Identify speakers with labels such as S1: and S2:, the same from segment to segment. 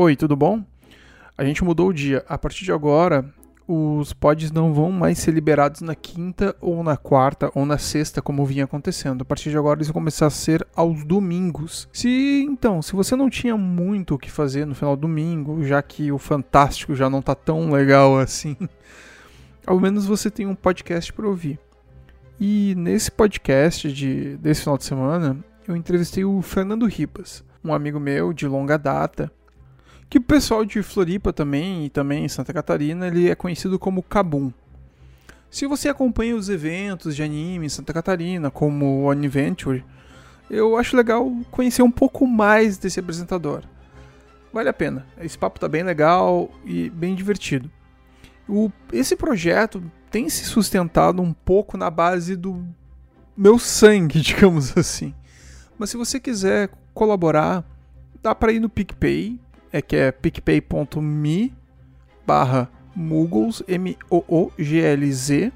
S1: Oi, tudo bom? A gente mudou o dia. A partir de agora, os pods não vão mais ser liberados na quinta ou na quarta ou na sexta, como vinha acontecendo. A partir de agora, eles vão começar a ser aos domingos. Se então, se você não tinha muito o que fazer no final do domingo, já que o Fantástico já não tá tão legal assim, ao menos você tem um podcast para ouvir. E nesse podcast de, desse final de semana, eu entrevistei o Fernando Ribas, um amigo meu de longa data, que o pessoal de Floripa também e também em Santa Catarina, ele é conhecido como Kabum. Se você acompanha os eventos de anime em Santa Catarina, como o Aniventure, eu acho legal conhecer um pouco mais desse apresentador. Vale a pena. Esse papo tá bem legal e bem divertido. O, esse projeto tem se sustentado um pouco na base do meu sangue, digamos assim. Mas se você quiser colaborar, dá para ir no PicPay, é que é picpay.me barra Muggles, M-O-O-G-L-Z.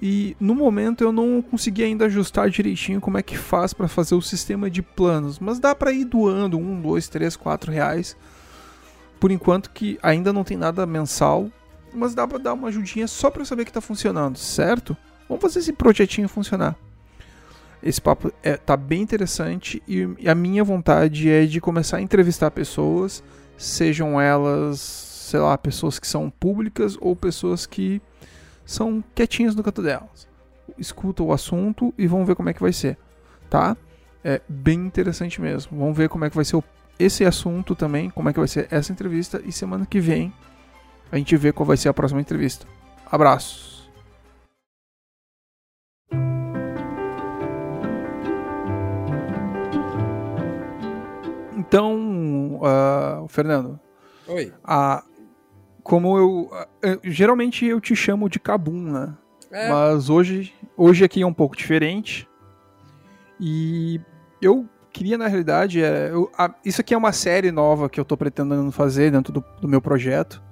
S1: E no momento eu não consegui ainda ajustar direitinho como é que faz para fazer o sistema de planos, mas dá para ir doando um, dois, três, quatro reais. Por enquanto que ainda não tem nada mensal, mas dá para dar uma ajudinha só para saber que está funcionando, certo? Vamos fazer esse projetinho funcionar. Esse papo é, tá bem interessante e, e a minha vontade é de começar a entrevistar pessoas, sejam elas, sei lá, pessoas que são públicas ou pessoas que são quietinhas no canto delas. Escuta o assunto e vamos ver como é que vai ser, tá? É bem interessante mesmo. Vamos ver como é que vai ser o, esse assunto também, como é que vai ser essa entrevista e semana que vem a gente vê qual vai ser a próxima entrevista. Abraços. Então, uh, Fernando.
S2: Oi.
S1: A, como eu, Geralmente eu te chamo de Cabum, né? É. Mas hoje, hoje aqui é um pouco diferente. E eu queria, na realidade, é, eu, a, isso aqui é uma série nova que eu tô pretendendo fazer dentro do, do meu projeto.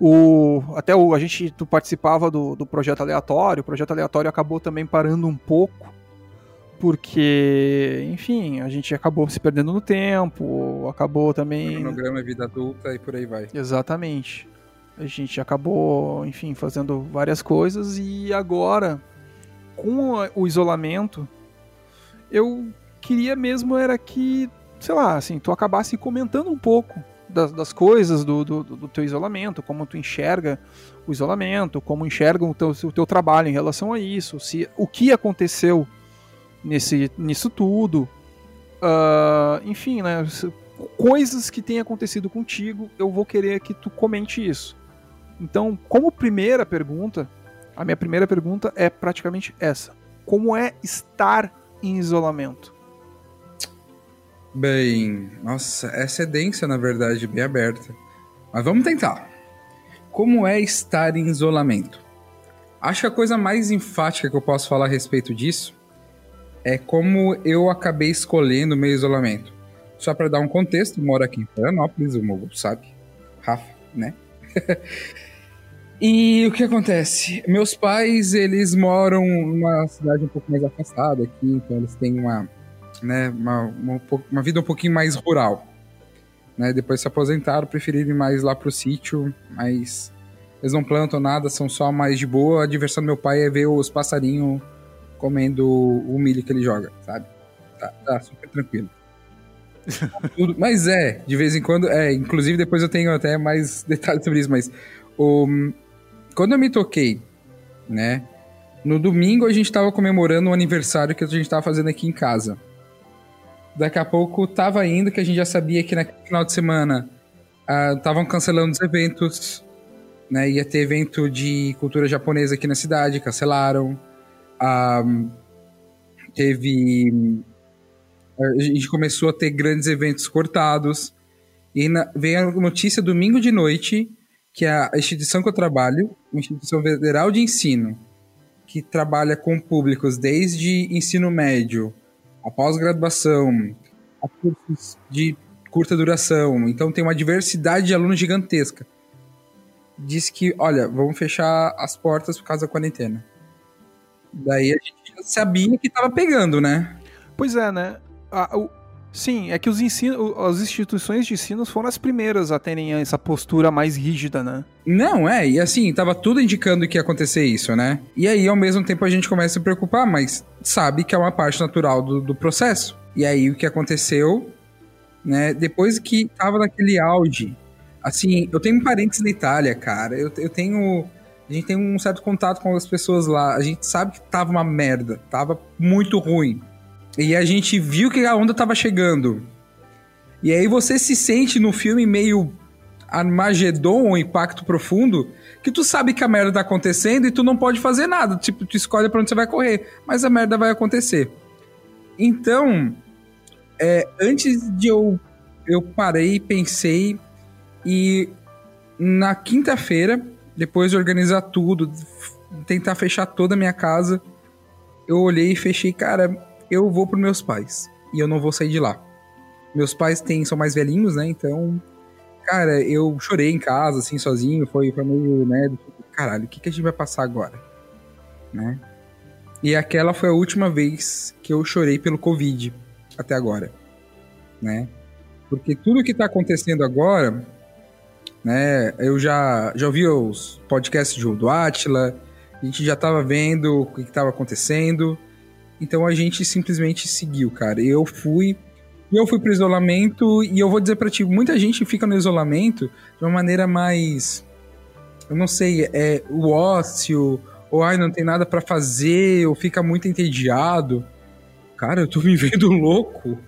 S1: O, até o, a gente tu participava do, do projeto aleatório, o projeto aleatório acabou também parando um pouco, porque, enfim, a gente acabou se perdendo no tempo, acabou também.
S2: Programa Vida Adulta e por aí vai.
S1: Exatamente. A gente acabou, enfim, fazendo várias coisas e agora, com o isolamento, eu queria mesmo era que, sei lá, assim, tu acabasse comentando um pouco das, das coisas do, do, do, teu isolamento, como tu enxerga o isolamento, como enxerga o teu, o teu trabalho em relação a isso, se o que aconteceu nesse, nisso tudo, uh, enfim, né, coisas que têm acontecido contigo, eu vou querer que tu comente isso. Então, como primeira pergunta, a minha primeira pergunta é praticamente essa: como é estar em isolamento?
S2: Bem, nossa, essa é densa, na verdade, bem aberta. Mas vamos tentar. Como é estar em isolamento? Acho que a coisa mais enfática que eu posso falar a respeito disso é como eu acabei escolhendo o meu isolamento. Só para dar um contexto, moro aqui em Florianópolis, o Mogo sabe, Rafa, né? e o que acontece? Meus pais, eles moram numa cidade um pouco mais afastada aqui, então eles têm uma né, uma, uma, uma vida um pouquinho mais rural. Né? Depois se aposentaram, preferiram ir mais lá pro sítio, mas eles não plantam nada, são só mais de boa. A diversão do meu pai é ver os passarinhos comendo o milho que ele joga, sabe? Tá, tá super tranquilo. Tudo, mas é, de vez em quando, é, inclusive depois eu tenho até mais detalhes sobre isso, mas o, quando eu me toquei, né, no domingo a gente tava comemorando o aniversário que a gente tava fazendo aqui em casa. Daqui a pouco tava indo, que a gente já sabia que naquele final de semana estavam uh, cancelando os eventos, né? Ia ter evento de cultura japonesa aqui na cidade, cancelaram. Uh, teve. A gente começou a ter grandes eventos cortados. E na, veio a notícia domingo de noite que a instituição que eu trabalho, uma instituição federal de ensino, que trabalha com públicos desde ensino médio a pós-graduação, a cursos de curta duração. Então tem uma diversidade de alunos gigantesca. Diz que, olha, vamos fechar as portas por causa da quarentena. Daí a gente já sabia que tava pegando, né?
S1: Pois é, né? A, o, Sim, é que os ensino, as instituições de ensino foram as primeiras a terem essa postura mais rígida, né?
S2: Não, é, e assim, tava tudo indicando que ia acontecer isso, né? E aí, ao mesmo tempo, a gente começa a se preocupar, mas sabe que é uma parte natural do, do processo. E aí, o que aconteceu, né? Depois que tava naquele auge, assim, eu tenho parentes na Itália, cara, eu, eu tenho. A gente tem um certo contato com as pessoas lá, a gente sabe que tava uma merda, tava muito ruim. E a gente viu que a onda tava chegando. E aí você se sente no filme meio Armagedon ou Impacto Profundo, que tu sabe que a merda tá acontecendo e tu não pode fazer nada. Tipo, tu escolhe pra onde você vai correr, mas a merda vai acontecer. Então, é, antes de eu. Eu parei, pensei e na quinta-feira, depois de organizar tudo, tentar fechar toda a minha casa, eu olhei e fechei, cara, eu vou pros meus pais. E eu não vou sair de lá. Meus pais têm, são mais velhinhos, né? Então, cara, eu chorei em casa, assim, sozinho. Foi, foi meio, né? Caralho, o que, que a gente vai passar agora? Né? E aquela foi a última vez que eu chorei pelo Covid até agora, né? Porque tudo que tá acontecendo agora, né? Eu já, já ouvi os podcasts de do Atila, a gente já tava vendo o que, que tava acontecendo. Então a gente simplesmente seguiu, cara. Eu fui. Eu fui pro isolamento e eu vou dizer para ti, muita gente fica no isolamento de uma maneira mais. Eu não sei, é o ócio, ou ai, não tem nada para fazer, ou fica muito entediado. Cara, eu tô me vendo louco.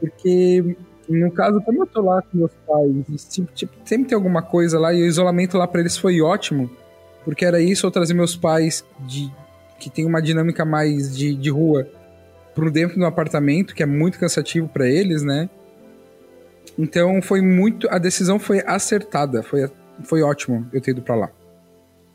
S2: Porque, no caso, como eu tô lá com meus pais, tipo, tipo, sempre tem alguma coisa lá, e o isolamento lá para eles foi ótimo, porque era isso, eu trazer meus pais de que tem uma dinâmica mais de, de rua pro dentro do apartamento, que é muito cansativo para eles, né? Então foi muito. A decisão foi acertada, foi, foi ótimo eu ter ido para lá.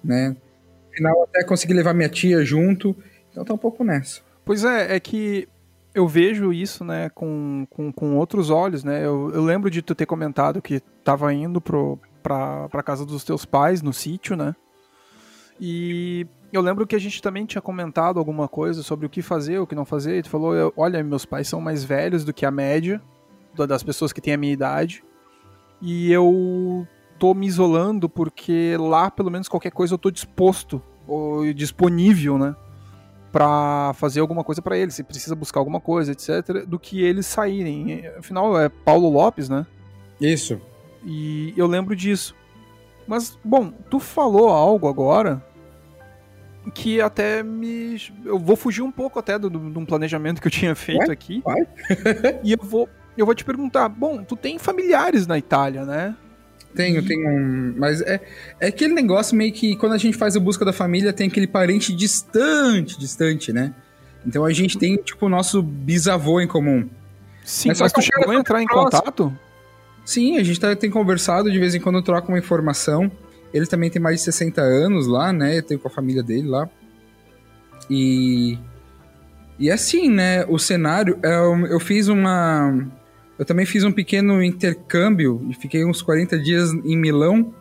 S2: Né? No final até consegui levar minha tia junto, então tá um pouco nessa.
S1: Pois é, é que eu vejo isso, né, com, com, com outros olhos, né? Eu, eu lembro de tu ter comentado que tava indo pro, pra, pra casa dos teus pais, no sítio, né? E eu lembro que a gente também tinha comentado alguma coisa sobre o que fazer, o que não fazer. E tu falou: olha, meus pais são mais velhos do que a média das pessoas que têm a minha idade. E eu tô me isolando porque lá, pelo menos, qualquer coisa eu tô disposto ou disponível, né? Pra fazer alguma coisa para eles, se precisa buscar alguma coisa, etc., do que eles saírem. Afinal, é Paulo Lopes, né?
S2: Isso.
S1: E eu lembro disso. Mas, bom, tu falou algo agora que até me. Eu vou fugir um pouco até de um planejamento que eu tinha feito aqui.
S2: Vai.
S1: e eu vou, eu vou te perguntar: bom, tu tem familiares na Itália, né?
S2: Tenho, e... tenho um. Mas é, é aquele negócio meio que quando a gente faz a busca da família, tem aquele parente distante, distante, né? Então a gente tem, tipo, o nosso bisavô em comum.
S1: Sim, mas, mas tu chegou a entrar em contato?
S2: Sim, a gente tá, tem conversado, de vez em quando troca uma informação. Ele também tem mais de 60 anos lá, né? Eu tenho com a família dele lá. E. E assim, né? O cenário. Eu, eu fiz uma. Eu também fiz um pequeno intercâmbio e fiquei uns 40 dias em Milão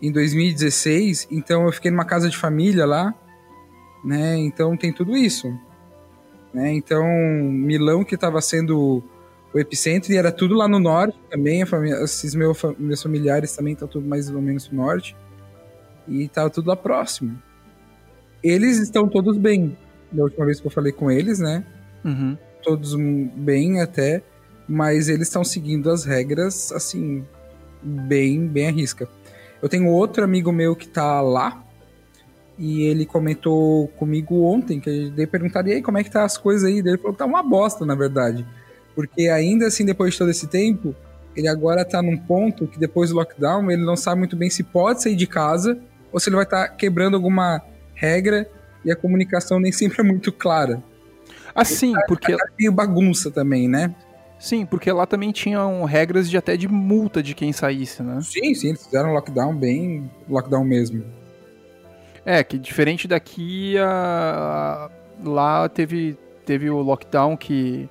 S2: em 2016. Então eu fiquei numa casa de família lá, né? Então tem tudo isso. Né? Então, Milão que estava sendo o epicentro, e era tudo lá no norte também. A família, esses meus, meus familiares também estão tudo mais ou menos no norte. E estava tudo lá próximo. Eles estão todos bem. Da última vez que eu falei com eles, né?
S1: Uhum.
S2: Todos bem até. Mas eles estão seguindo as regras, assim, bem, bem à risca. Eu tenho outro amigo meu que tá lá. E ele comentou comigo ontem, que eu dei perguntado, e aí, como é que tá as coisas aí? Ele falou que tá uma bosta, na verdade. Porque ainda assim, depois de todo esse tempo, ele agora tá num ponto que depois do lockdown, ele não sabe muito bem se pode sair de casa ou se ele vai estar tá quebrando alguma regra e a comunicação nem sempre é muito clara.
S1: Assim, tá, porque.
S2: Tá meio bagunça também, né?
S1: Sim, porque lá também tinham regras de até de multa de quem saísse, né?
S2: Sim, sim, eles fizeram lockdown bem lockdown mesmo.
S1: É, que diferente daqui, a... lá teve, teve o lockdown que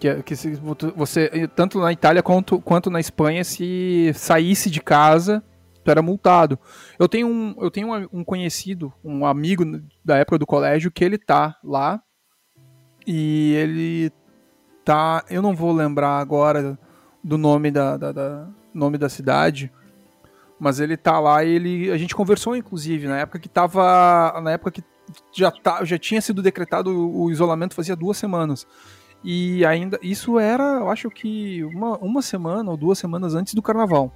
S1: que, que se você, tanto na Itália quanto, quanto na Espanha, se saísse de casa, tu era multado. Eu tenho, um, eu tenho um conhecido, um amigo da época do colégio, que ele tá lá e ele tá. Eu não vou lembrar agora do nome da, da, da nome da cidade, mas ele tá lá e ele, a gente conversou inclusive na época que tava, na época que já tá, já tinha sido decretado o, isolamento fazia duas semanas. E ainda isso era, eu acho que uma, uma semana ou duas semanas antes do carnaval.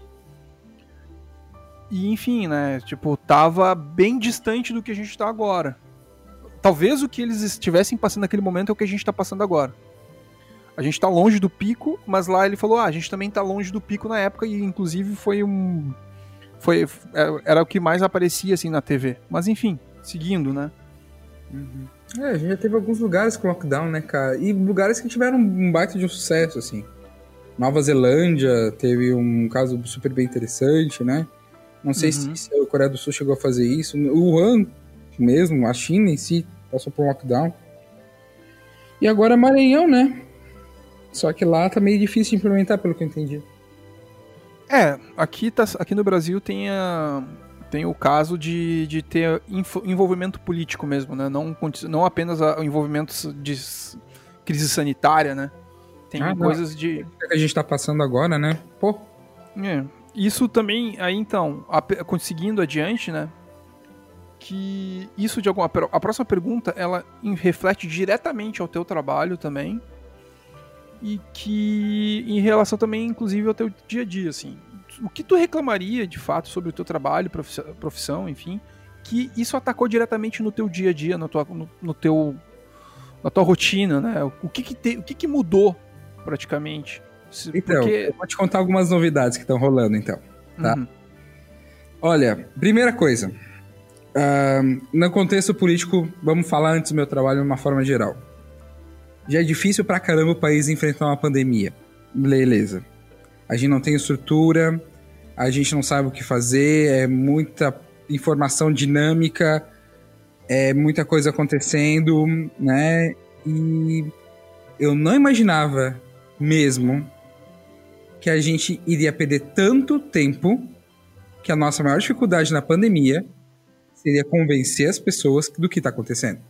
S1: E enfim, né? Tipo, tava bem distante do que a gente tá agora. Talvez o que eles estivessem passando naquele momento é o que a gente tá passando agora. A gente tá longe do pico, mas lá ele falou: ah, a gente também tá longe do pico na época, e inclusive foi um. Foi, é, era o que mais aparecia assim na TV. Mas enfim, seguindo, né?
S2: Uhum. É, a gente já teve alguns lugares com lockdown, né, cara? E lugares que tiveram um baita de um sucesso, assim. Nova Zelândia teve um caso super bem interessante, né? Não sei uhum. se, a Coreia do Sul chegou a fazer isso. O Wuhan mesmo, a China em si, passou por um lockdown. E agora Maranhão, né? Só que lá tá meio difícil de implementar, pelo que eu entendi.
S1: É, aqui, tá, aqui no Brasil tem, a, tem o caso de, de ter envolvimento político mesmo, né? Não, não apenas o envolvimento de crise sanitária, né? Tem ah, coisas não. de.
S2: É que a gente tá passando agora, né? Pô.
S1: É. Isso também, aí então, a, conseguindo adiante, né? Que isso de alguma. A próxima pergunta, ela reflete diretamente ao teu trabalho também. E que em relação também, inclusive, ao teu dia a dia, assim. O que tu reclamaria, de fato, sobre o teu trabalho, profissão, enfim, que isso atacou diretamente no teu dia a dia, no, tua, no, no teu, na tua rotina, né? O que que, te, o que, que mudou, praticamente?
S2: Então, Porque... eu vou te contar algumas novidades que estão rolando, então. Tá? Uhum. Olha, primeira coisa. Uh, no contexto político, vamos falar antes do meu trabalho de uma forma geral. Já é difícil pra caramba o país enfrentar uma pandemia. Beleza. A gente não tem estrutura, a gente não sabe o que fazer, é muita informação dinâmica, é muita coisa acontecendo, né? E eu não imaginava mesmo que a gente iria perder tanto tempo que a nossa maior dificuldade na pandemia seria convencer as pessoas do que está acontecendo.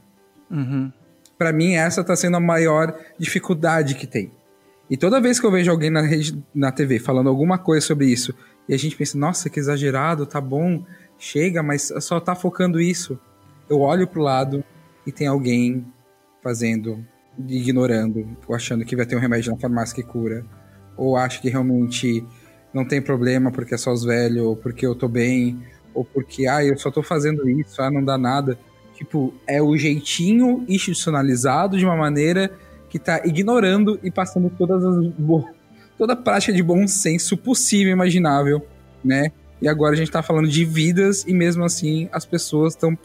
S1: Uhum.
S2: Para mim, essa está sendo a maior dificuldade que tem. E toda vez que eu vejo alguém na, rede, na TV falando alguma coisa sobre isso, e a gente pensa, nossa, que exagerado, tá bom, chega, mas só tá focando isso. Eu olho pro lado e tem alguém fazendo, ignorando, achando que vai ter um remédio na farmácia que cura ou acha que realmente não tem problema porque é só os velhos, ou porque eu tô bem, ou porque, ah, eu só tô fazendo isso, ah, não dá nada. Tipo, é o jeitinho institucionalizado de uma maneira que tá ignorando e passando todas as toda a prática de bom senso possível e imaginável, né? E agora a gente tá falando de vidas e mesmo assim as pessoas estão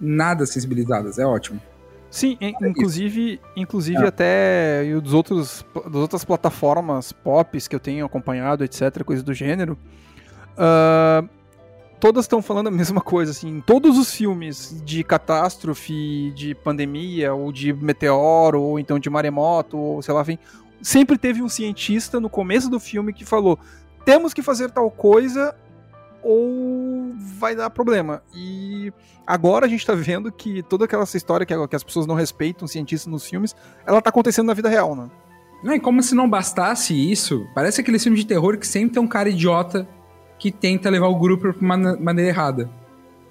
S2: nada sensibilizadas, é ótimo.
S1: Sim, inclusive, inclusive é. até e dos outros, das outras plataformas pops que eu tenho acompanhado, etc, coisas do gênero, uh, todas estão falando a mesma coisa, assim, todos os filmes de catástrofe, de pandemia, ou de meteoro, ou então de maremoto, ou sei lá, enfim, sempre teve um cientista no começo do filme que falou, temos que fazer tal coisa ou vai dar problema. E agora a gente tá vendo que toda aquela história que, que as pessoas não respeitam cientistas nos filmes, ela tá acontecendo na vida real, né?
S2: Não, e como se não bastasse isso, parece aquele filme de terror que sempre tem um cara idiota que tenta levar o grupo pra uma maneira errada.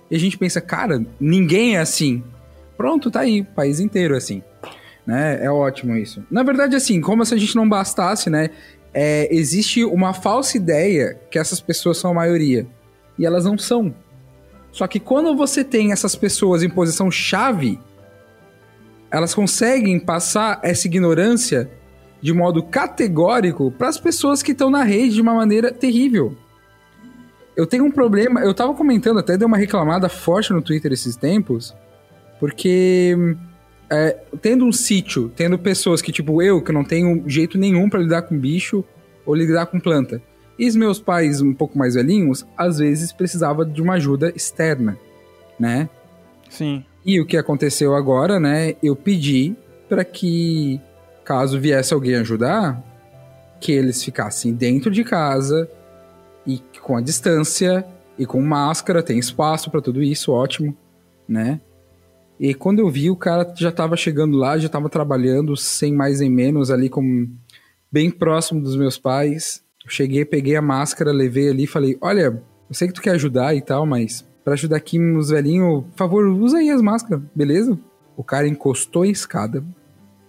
S2: E a gente pensa, cara, ninguém é assim. Pronto, tá aí, o país inteiro é assim. Né? É ótimo isso. Na verdade, assim, como se a gente não bastasse, né? É, existe uma falsa ideia que essas pessoas são a maioria e elas não são. Só que quando você tem essas pessoas em posição chave, elas conseguem passar essa ignorância de modo categórico para as pessoas que estão na rede de uma maneira terrível. Eu tenho um problema, eu tava comentando, até dei uma reclamada forte no Twitter esses tempos, porque é, tendo um sítio, tendo pessoas que, tipo eu, que não tenho jeito nenhum para lidar com bicho ou lidar com planta, e os meus pais, um pouco mais velhinhos, às vezes precisava de uma ajuda externa, né?
S1: Sim.
S2: E o que aconteceu agora, né? Eu pedi para que, caso viesse alguém ajudar, que eles ficassem dentro de casa com a distância e com máscara, tem espaço para tudo isso, ótimo, né? E quando eu vi, o cara já tava chegando lá, já tava trabalhando, sem mais nem menos, ali como bem próximo dos meus pais. Eu cheguei, peguei a máscara, levei ali falei: Olha, eu sei que tu quer ajudar e tal, mas para ajudar aqui os velhinhos, por favor, usa aí as máscaras, beleza? O cara encostou em escada,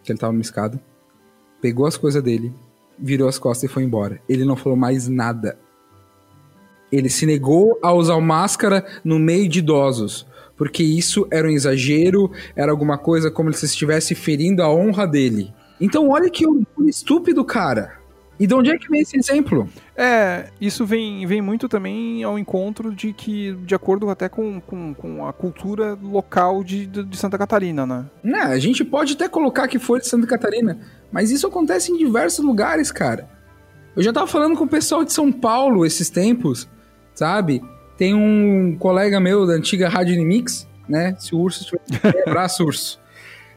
S2: que ele tava numa escada, pegou as coisas dele, virou as costas e foi embora. Ele não falou mais nada. Ele se negou a usar máscara no meio de idosos, porque isso era um exagero, era alguma coisa como se estivesse ferindo a honra dele. Então, olha que estúpido, cara. E de onde é que vem esse exemplo?
S1: É, isso vem, vem muito também ao encontro de que, de acordo até com, com, com a cultura local de, de Santa Catarina, né?
S2: Não, a gente pode até colocar que foi de Santa Catarina, mas isso acontece em diversos lugares, cara. Eu já tava falando com o pessoal de São Paulo esses tempos, sabe? Tem um colega meu da antiga Rádio Inimix, né? Se o urso estiver. abraço, urso.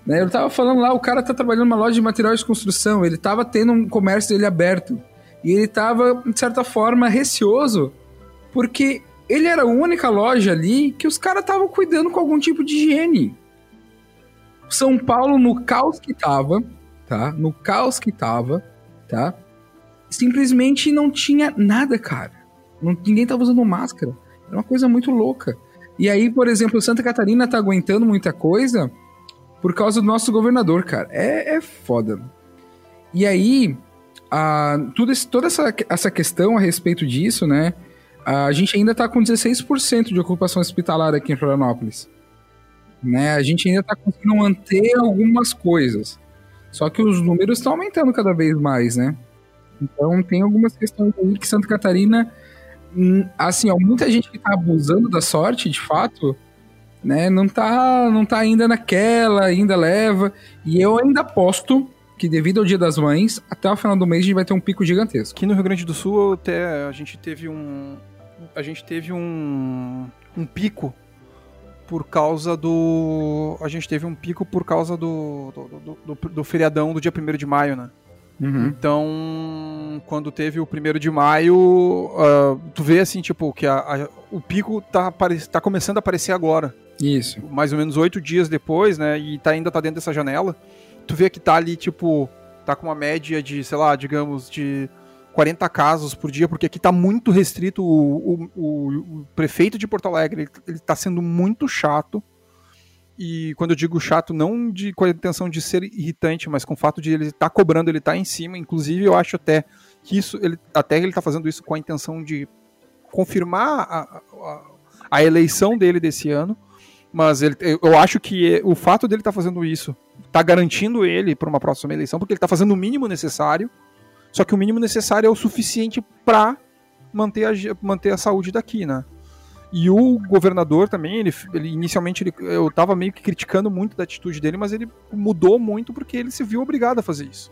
S2: Né? Eu tava falando lá, o cara tá trabalhando numa loja de materiais de construção, ele tava tendo um comércio dele aberto. E ele tava, de certa forma, receoso, porque ele era a única loja ali que os caras estavam cuidando com algum tipo de higiene. São Paulo, no caos que tava, tá? No caos que tava, tá? Simplesmente não tinha nada, cara. Não, ninguém tava usando máscara. Era uma coisa muito louca. E aí, por exemplo, Santa Catarina tá aguentando muita coisa por causa do nosso governador, cara. É, é foda. E aí, a, tudo esse, toda essa, essa questão a respeito disso, né? A gente ainda tá com 16% de ocupação hospitalar aqui em Florianópolis. Né? A gente ainda tá conseguindo manter algumas coisas. Só que os números estão aumentando cada vez mais, né? Então tem algumas questões aí que Santa Catarina, assim, ó, muita gente que tá abusando da sorte, de fato, né? Não tá, não tá ainda naquela, ainda leva. E eu ainda aposto que devido ao Dia das Mães, até o final do mês a gente vai ter um pico gigantesco.
S1: Aqui no Rio Grande do Sul até a gente teve um a gente teve um um pico por causa do a gente teve um pico por causa do do, do, do, do feriadão do dia 1 de maio, né? Uhum. Então, quando teve o 1 de maio, uh, tu vê assim, tipo, que a, a, o pico tá, tá começando a aparecer agora.
S2: Isso.
S1: Mais ou menos oito dias depois, né? E tá, ainda tá dentro dessa janela. Tu vê que tá ali, tipo, tá com uma média de, sei lá, digamos, de 40 casos por dia, porque aqui tá muito restrito. O, o, o, o prefeito de Porto Alegre, ele, ele tá sendo muito chato. E quando eu digo chato, não de, com a intenção de ser irritante, mas com o fato de ele estar tá cobrando, ele tá em cima. Inclusive, eu acho até que isso, ele, até ele tá fazendo isso com a intenção de confirmar a, a, a eleição dele desse ano mas ele, eu acho que o fato dele estar tá fazendo isso está garantindo ele para uma próxima eleição, porque ele está fazendo o mínimo necessário. Só que o mínimo necessário é o suficiente para manter a, manter a saúde daqui, né? E o governador também, ele, ele inicialmente ele, eu estava meio que criticando muito da atitude dele, mas ele mudou muito porque ele se viu obrigado a fazer isso.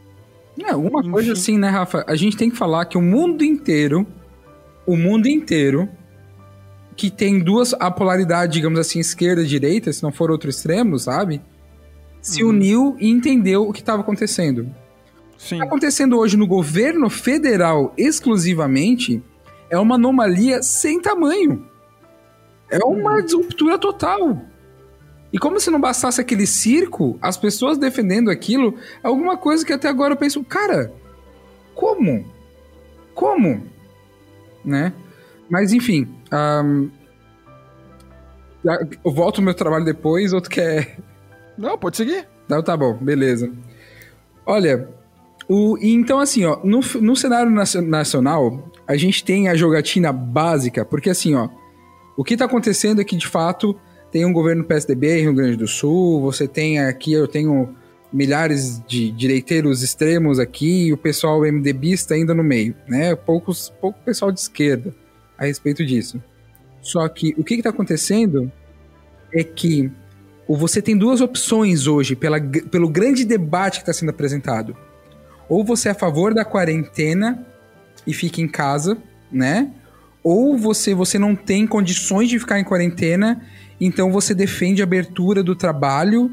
S2: É, uma Enfim. coisa assim, né, Rafa? A gente tem que falar que o mundo inteiro, o mundo inteiro que tem duas, a polaridade, digamos assim, esquerda e direita, se não for outro extremo, sabe? Se uhum. uniu e entendeu o que estava acontecendo. Sim. O que está acontecendo hoje no governo federal exclusivamente é uma anomalia sem tamanho. É uma disruptura total. E como se não bastasse aquele circo, as pessoas defendendo aquilo, é alguma coisa que até agora eu penso, cara, como? Como? Né? Mas enfim, um, eu volto ao meu trabalho depois, ou tu quer.
S1: Não, pode seguir.
S2: Não, tá bom, beleza. Olha, o, então assim, ó, no, no cenário nacional, a gente tem a jogatina básica, porque assim, ó, o que tá acontecendo é que de fato tem um governo PSDB em Rio Grande do Sul, você tem aqui, eu tenho milhares de direiteiros extremos aqui e o pessoal MDBista ainda no meio, né? Poucos, pouco pessoal de esquerda a respeito disso. Só que o que está acontecendo é que você tem duas opções hoje pela, pelo grande debate que está sendo apresentado. Ou você é a favor da quarentena e fica em casa, né? Ou você, você não tem condições de ficar em quarentena, então você defende a abertura do trabalho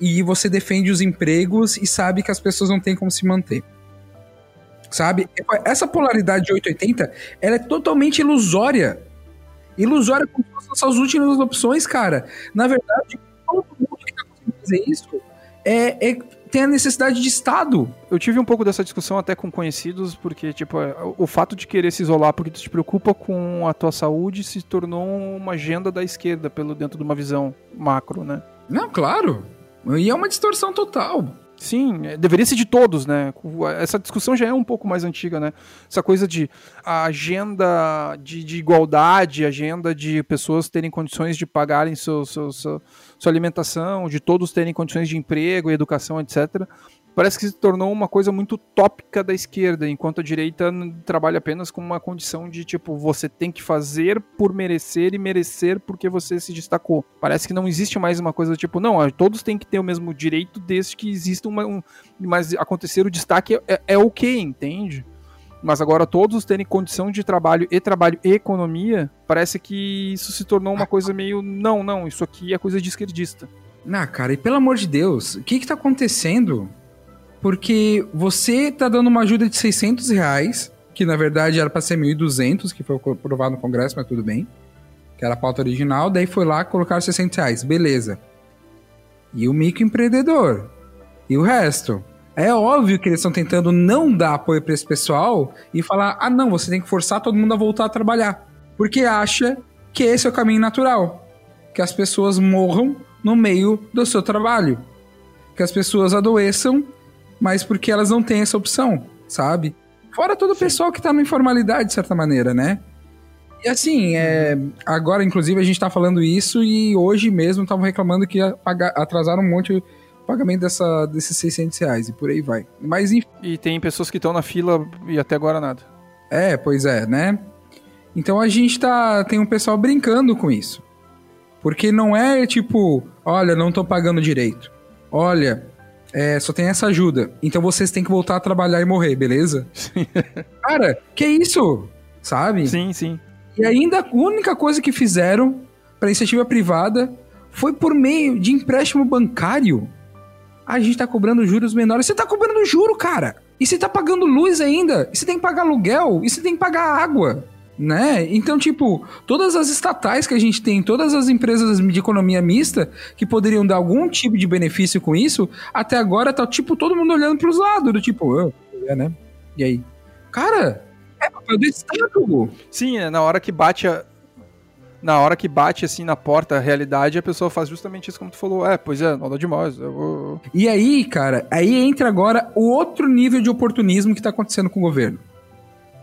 S2: e você defende os empregos e sabe que as pessoas não têm como se manter. Sabe? Essa polaridade de 880, ela é totalmente ilusória. Ilusória como se fossem essas últimas opções, cara. Na verdade, todo mundo fazer isso é, é tem a necessidade de Estado.
S1: Eu tive um pouco dessa discussão até com conhecidos, porque, tipo, é, o fato de querer se isolar porque tu te preocupa com a tua saúde se tornou uma agenda da esquerda, pelo dentro de uma visão macro, né?
S2: Não, claro. E é uma distorção total.
S1: Sim, é, deveria ser de todos, né? Essa discussão já é um pouco mais antiga, né? Essa coisa de agenda de, de igualdade, agenda de pessoas terem condições de pagarem seu, seu, seu, sua alimentação, de todos terem condições de emprego educação, etc parece que se tornou uma coisa muito tópica da esquerda, enquanto a direita trabalha apenas com uma condição de tipo, você tem que fazer por merecer e merecer porque você se destacou. Parece que não existe mais uma coisa tipo, não, todos têm que ter o mesmo direito desde que exista uma. Um, mas acontecer o destaque é, é, é ok, entende? Mas agora todos terem condição de trabalho e trabalho e economia, parece que isso se tornou uma coisa meio. Não, não, isso aqui é coisa de esquerdista.
S2: Ah, cara, e pelo amor de Deus, o que que tá acontecendo? Porque você tá dando uma ajuda de 600 reais, que na verdade era para ser 1.200, que foi aprovado no Congresso, mas tudo bem. Que era a pauta original, daí foi lá colocar 600 reais, beleza. E o microempreendedor? E o resto? É óbvio que eles estão tentando não dar apoio para esse pessoal e falar: ah, não, você tem que forçar todo mundo a voltar a trabalhar. Porque acha que esse é o caminho natural. Que as pessoas morram no meio do seu trabalho. Que as pessoas adoeçam mas porque elas não têm essa opção, sabe? Fora todo o pessoal que tá na informalidade, de certa maneira, né? E assim, é, agora, inclusive, a gente tá falando isso e hoje mesmo estavam reclamando que atrasaram um monte o pagamento dessa, desses 600 reais e por aí vai. Mas enfim.
S1: E tem pessoas que estão na fila e até agora nada.
S2: É, pois é, né? Então a gente tá. Tem um pessoal brincando com isso. Porque não é tipo, olha, não tô pagando direito. Olha, é, só tem essa ajuda. Então vocês têm que voltar a trabalhar e morrer, beleza? Sim. Cara, que isso? Sabe?
S1: Sim, sim.
S2: E ainda a única coisa que fizeram para iniciativa privada foi por meio de empréstimo bancário. A gente tá cobrando juros menores. Você tá cobrando juro, cara. E você tá pagando luz ainda. E você tem que pagar aluguel. E você tem que pagar água né? Então, tipo, todas as estatais que a gente tem, todas as empresas de economia mista que poderiam dar algum tipo de benefício com isso, até agora tá, tipo, todo mundo olhando pros lados, do tipo, oh, é, né? E aí? Cara, é papel do Estado.
S1: Sim, é na hora que bate a. Na hora que bate assim na porta a realidade, a pessoa faz justamente isso como tu falou. É, pois é, nada demais. Eu...
S2: E aí, cara, aí entra agora o outro nível de oportunismo que tá acontecendo com o governo.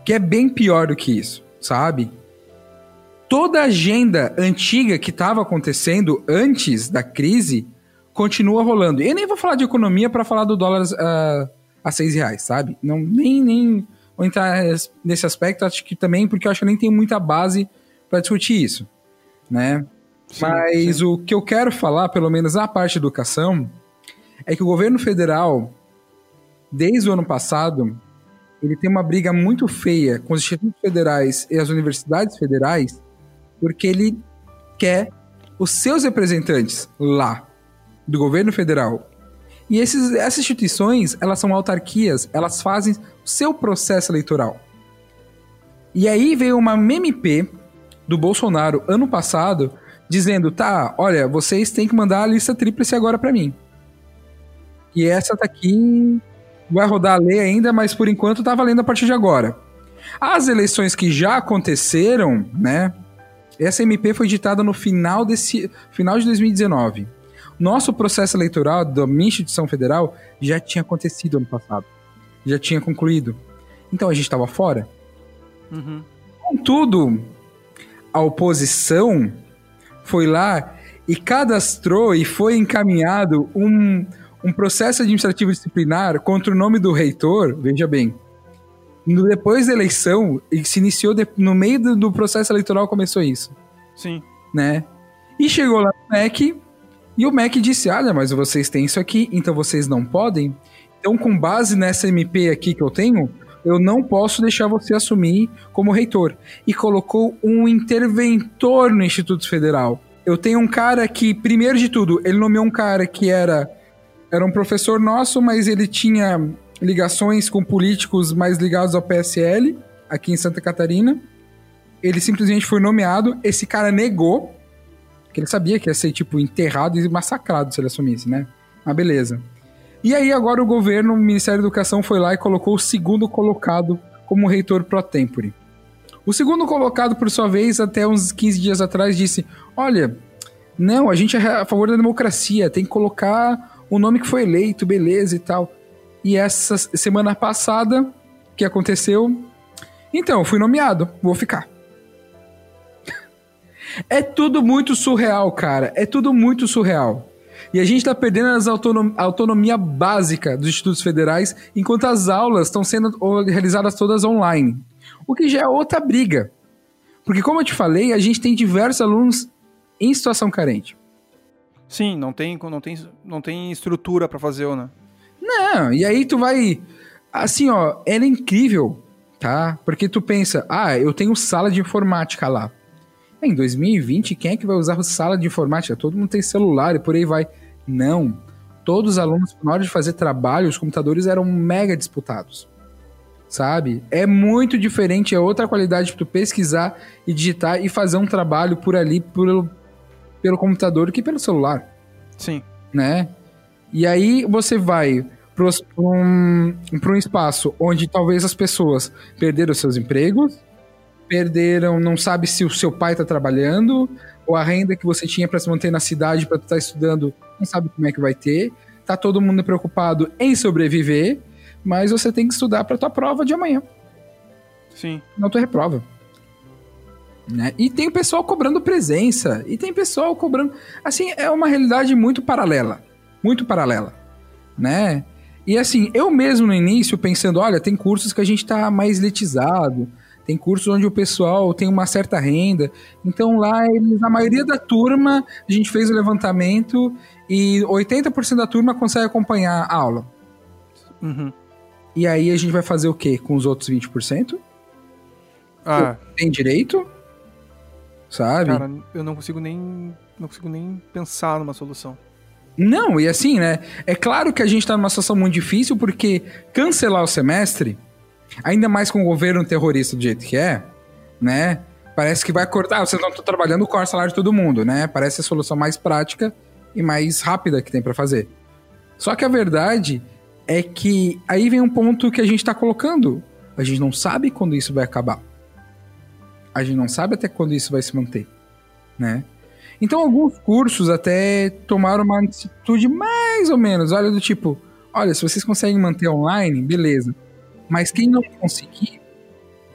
S2: Que é bem pior do que isso sabe? Toda a agenda antiga que estava acontecendo antes da crise continua rolando. Eu nem vou falar de economia para falar do dólar uh, a seis reais, sabe? Não, nem, nem vou entrar nesse aspecto, acho que também, porque eu acho que nem tenho muita base para discutir isso, né? Sim, Mas sim. o que eu quero falar, pelo menos a parte da educação, é que o governo federal, desde o ano passado, ele tem uma briga muito feia com os institutos federais e as universidades federais, porque ele quer os seus representantes lá do governo federal. E esses, essas instituições, elas são autarquias, elas fazem o seu processo eleitoral. E aí veio uma MP do Bolsonaro ano passado dizendo: "Tá, olha, vocês têm que mandar a lista tríplice agora para mim". E essa tá aqui vai rodar a lei ainda, mas por enquanto tá valendo a partir de agora. As eleições que já aconteceram, né? Essa MP foi ditada no final desse final de 2019. Nosso processo eleitoral da minha instituição federal já tinha acontecido ano passado. Já tinha concluído. Então a gente estava fora. Uhum. Contudo, a oposição foi lá e cadastrou e foi encaminhado um, um processo administrativo disciplinar contra o nome do reitor, veja bem, depois da eleição, se iniciou de, no meio do, do, processo eleitoral começou isso.
S1: Sim.
S2: Né? E chegou lá no MEC, e o MEC disse: Olha, mas vocês têm isso aqui, então vocês não podem. Então, com base nessa MP aqui que eu tenho, eu não posso deixar você assumir como reitor. E colocou um interventor no Instituto Federal. Eu tenho um cara que, primeiro de tudo, ele nomeou um cara que era era um professor nosso, mas ele tinha ligações com políticos mais ligados ao PSL, aqui em Santa Catarina. Ele simplesmente foi nomeado, esse cara negou, que ele sabia que ia ser, tipo, enterrado e massacrado se ele assumisse, né? Mas beleza. E aí agora o governo, o Ministério da Educação foi lá e colocou o segundo colocado como reitor pro tempore. O segundo colocado, por sua vez, até uns 15 dias atrás, disse: Olha, não, a gente é a favor da democracia, tem que colocar o nome que foi eleito, beleza e tal. E essa semana passada, que aconteceu? Então, fui nomeado, vou ficar. é tudo muito surreal, cara. É tudo muito surreal. E a gente está perdendo autonom a autonomia básica dos institutos federais, enquanto as aulas estão sendo realizadas todas online. O que já é outra briga. Porque, como eu te falei, a gente tem diversos alunos em situação carente.
S1: Sim, não tem, não tem, não tem estrutura para fazer, né?
S2: Não, e aí tu vai. Assim, ó, ela é incrível, tá? Porque tu pensa, ah, eu tenho sala de informática lá. Em 2020, quem é que vai usar sala de informática? Todo mundo tem celular e por aí vai. Não. Todos os alunos, na hora de fazer trabalho, os computadores eram mega disputados sabe? É muito diferente, é outra qualidade para tu pesquisar e digitar e fazer um trabalho por ali pelo, pelo computador que pelo celular.
S1: Sim.
S2: Né? E aí você vai para um, um espaço onde talvez as pessoas perderam seus empregos, perderam, não sabe se o seu pai está trabalhando, ou a renda que você tinha para se manter na cidade para estar tá estudando, não sabe como é que vai ter. Tá todo mundo preocupado em sobreviver mas você tem que estudar para tua prova de amanhã.
S1: Sim.
S2: Não tu reprova. Né? E tem o pessoal cobrando presença, e tem pessoal cobrando. Assim, é uma realidade muito paralela. Muito paralela. Né? E assim, eu mesmo no início pensando, olha, tem cursos que a gente tá mais letizado, tem cursos onde o pessoal tem uma certa renda. Então lá, eles, a maioria da turma, a gente fez o levantamento e 80% da turma consegue acompanhar a aula.
S1: Uhum.
S2: E aí a gente vai fazer o quê com os outros 20%? Ah. Tem direito? Sabe?
S1: Cara, eu não consigo nem. Não consigo nem pensar numa solução.
S2: Não, e assim, né? É claro que a gente tá numa situação muito difícil, porque cancelar o semestre, ainda mais com o governo terrorista do jeito que é, né? Parece que vai cortar. Ah, vocês não estão trabalhando, corta o salário de todo mundo, né? Parece a solução mais prática e mais rápida que tem para fazer. Só que a verdade é que aí vem um ponto que a gente está colocando. A gente não sabe quando isso vai acabar. A gente não sabe até quando isso vai se manter, né? Então alguns cursos até tomaram uma atitude mais ou menos, olha do tipo, olha, se vocês conseguem manter online, beleza. Mas quem não conseguir,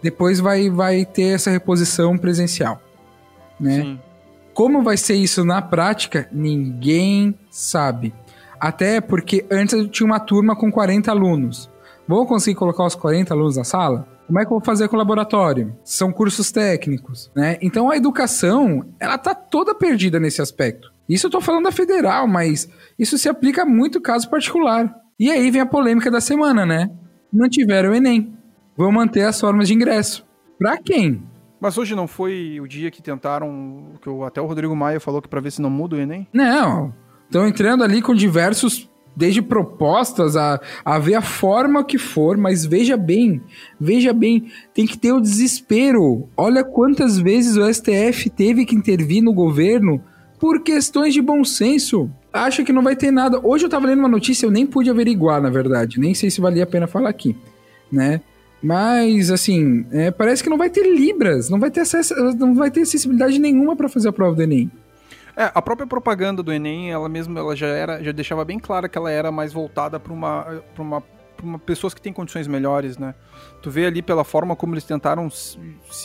S2: depois vai vai ter essa reposição presencial, né? Sim. Como vai ser isso na prática, ninguém sabe. Até porque antes eu tinha uma turma com 40 alunos. Vou conseguir colocar os 40 alunos na sala? Como é que eu vou fazer com o laboratório? São cursos técnicos, né? Então a educação, ela tá toda perdida nesse aspecto. Isso eu tô falando da federal, mas isso se aplica a muito caso particular. E aí vem a polêmica da semana, né? Não tiveram o Enem. Vão manter as formas de ingresso. Pra quem?
S1: Mas hoje não foi o dia que tentaram, que até o Rodrigo Maia falou que para ver se não muda o Enem?
S2: Não, Estão entrando ali com diversos, desde propostas a, a ver a forma que for, mas veja bem, veja bem, tem que ter o desespero. Olha quantas vezes o STF teve que intervir no governo por questões de bom senso. Acha que não vai ter nada. Hoje eu tava lendo uma notícia, eu nem pude averiguar, na verdade. Nem sei se valia a pena falar aqui, né? Mas, assim, é, parece que não vai ter libras, não vai ter acesso, não vai ter acessibilidade nenhuma para fazer a prova do Enem.
S1: É, a própria propaganda do Enem, ela mesma ela já era, já deixava bem clara que ela era mais voltada para uma, pra uma, pra uma pessoas que têm condições melhores, né? Tu vê ali pela forma como eles tentaram se,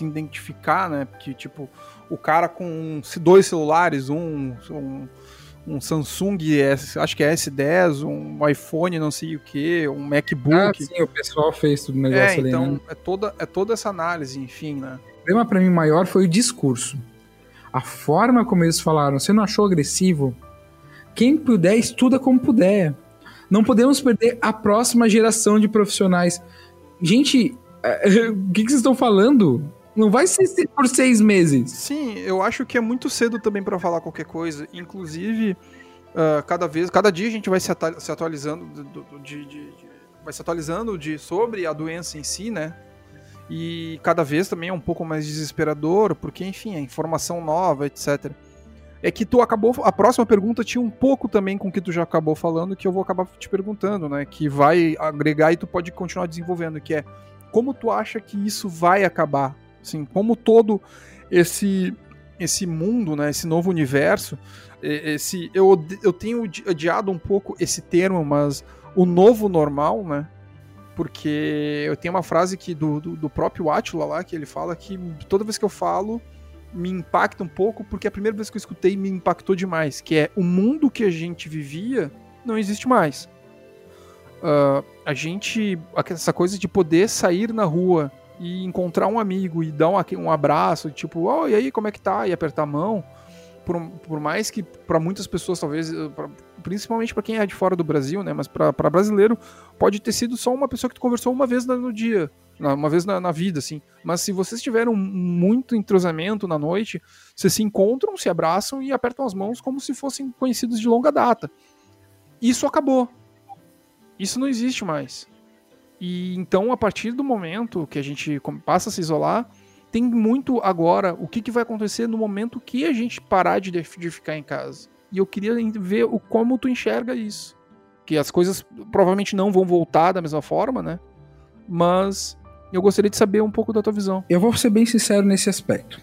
S1: identificar, né? Que tipo o cara com dois celulares, um, um, um Samsung, acho que é S10, um iPhone, não sei o que, um MacBook. Ah,
S2: sim, o pessoal fez tudo negócio
S1: é,
S2: ali,
S1: então
S2: né?
S1: é toda é toda essa análise, enfim, né?
S2: O problema para mim maior foi o discurso a forma como eles falaram, você não achou agressivo? Quem puder, estuda como puder. Não podemos perder a próxima geração de profissionais. Gente, o que, que vocês estão falando? Não vai ser por seis meses.
S1: Sim, eu acho que é muito cedo também para falar qualquer coisa. Inclusive, uh, cada vez, cada dia a gente vai se, atualizando de, de, de, vai se atualizando de sobre a doença em si, né? E cada vez também é um pouco mais desesperador, porque, enfim, é informação nova, etc. é que tu acabou. A próxima pergunta tinha um pouco também com o que tu já acabou falando, que eu vou acabar te perguntando, né? Que vai agregar e tu pode continuar desenvolvendo, que é como tu acha que isso vai acabar? Assim, como todo esse esse mundo, né, esse novo universo, esse eu, eu tenho odiado um pouco esse termo, mas o novo normal, né? Porque eu tenho uma frase que do, do, do próprio Atila lá, que ele fala que toda vez que eu falo, me impacta um pouco, porque a primeira vez que eu escutei me impactou demais, que é o mundo que a gente vivia não existe mais. Uh, a gente, essa coisa de poder sair na rua e encontrar um amigo e dar um, um abraço, tipo, oh, e aí, como é que tá? E apertar a mão. Por, por mais que para muitas pessoas, talvez, pra, principalmente para quem é de fora do Brasil, né? Mas para brasileiro, pode ter sido só uma pessoa que tu conversou uma vez no dia uma vez na, na, vida, assim. Mas se vocês tiveram muito entrosamento na noite, vocês se encontram, se abraçam e apertam as mãos como se fossem conhecidos de longa data. Isso acabou. Isso não existe mais. E então, a partir do momento que a gente passa a se isolar, tem muito agora o que, que vai acontecer no momento que a gente parar de, de ficar em casa. E eu queria ver o, como tu enxerga isso. Que as coisas provavelmente não vão voltar da mesma forma, né? Mas eu gostaria de saber um pouco da tua visão.
S2: Eu vou ser bem sincero nesse aspecto.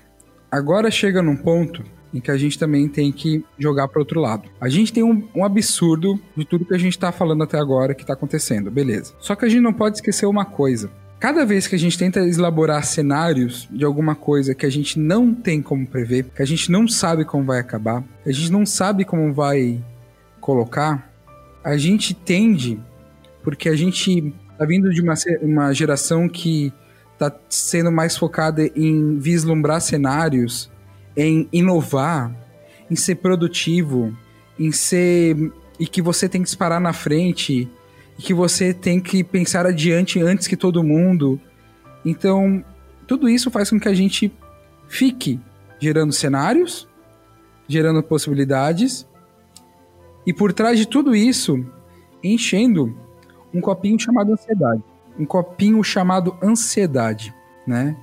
S2: Agora chega num ponto em que a gente também tem que jogar para outro lado. A gente tem um, um, absurdo de tudo que a gente está falando até agora que está acontecendo, beleza. Só que a gente não pode esquecer uma coisa. Cada vez que a gente tenta elaborar cenários de alguma coisa que a gente não tem como prever, que a gente não sabe como vai acabar, que a gente não sabe como vai colocar, a gente tende, porque a gente tá vindo de uma, uma geração que tá sendo mais focada em vislumbrar cenários, em inovar, em ser produtivo, em ser. e que você tem que disparar na frente, que você tem que pensar adiante antes que todo mundo. Então, tudo isso faz com que a gente fique gerando cenários, gerando possibilidades, e por trás de tudo isso, enchendo um copinho chamado ansiedade. Um copinho chamado ansiedade, né?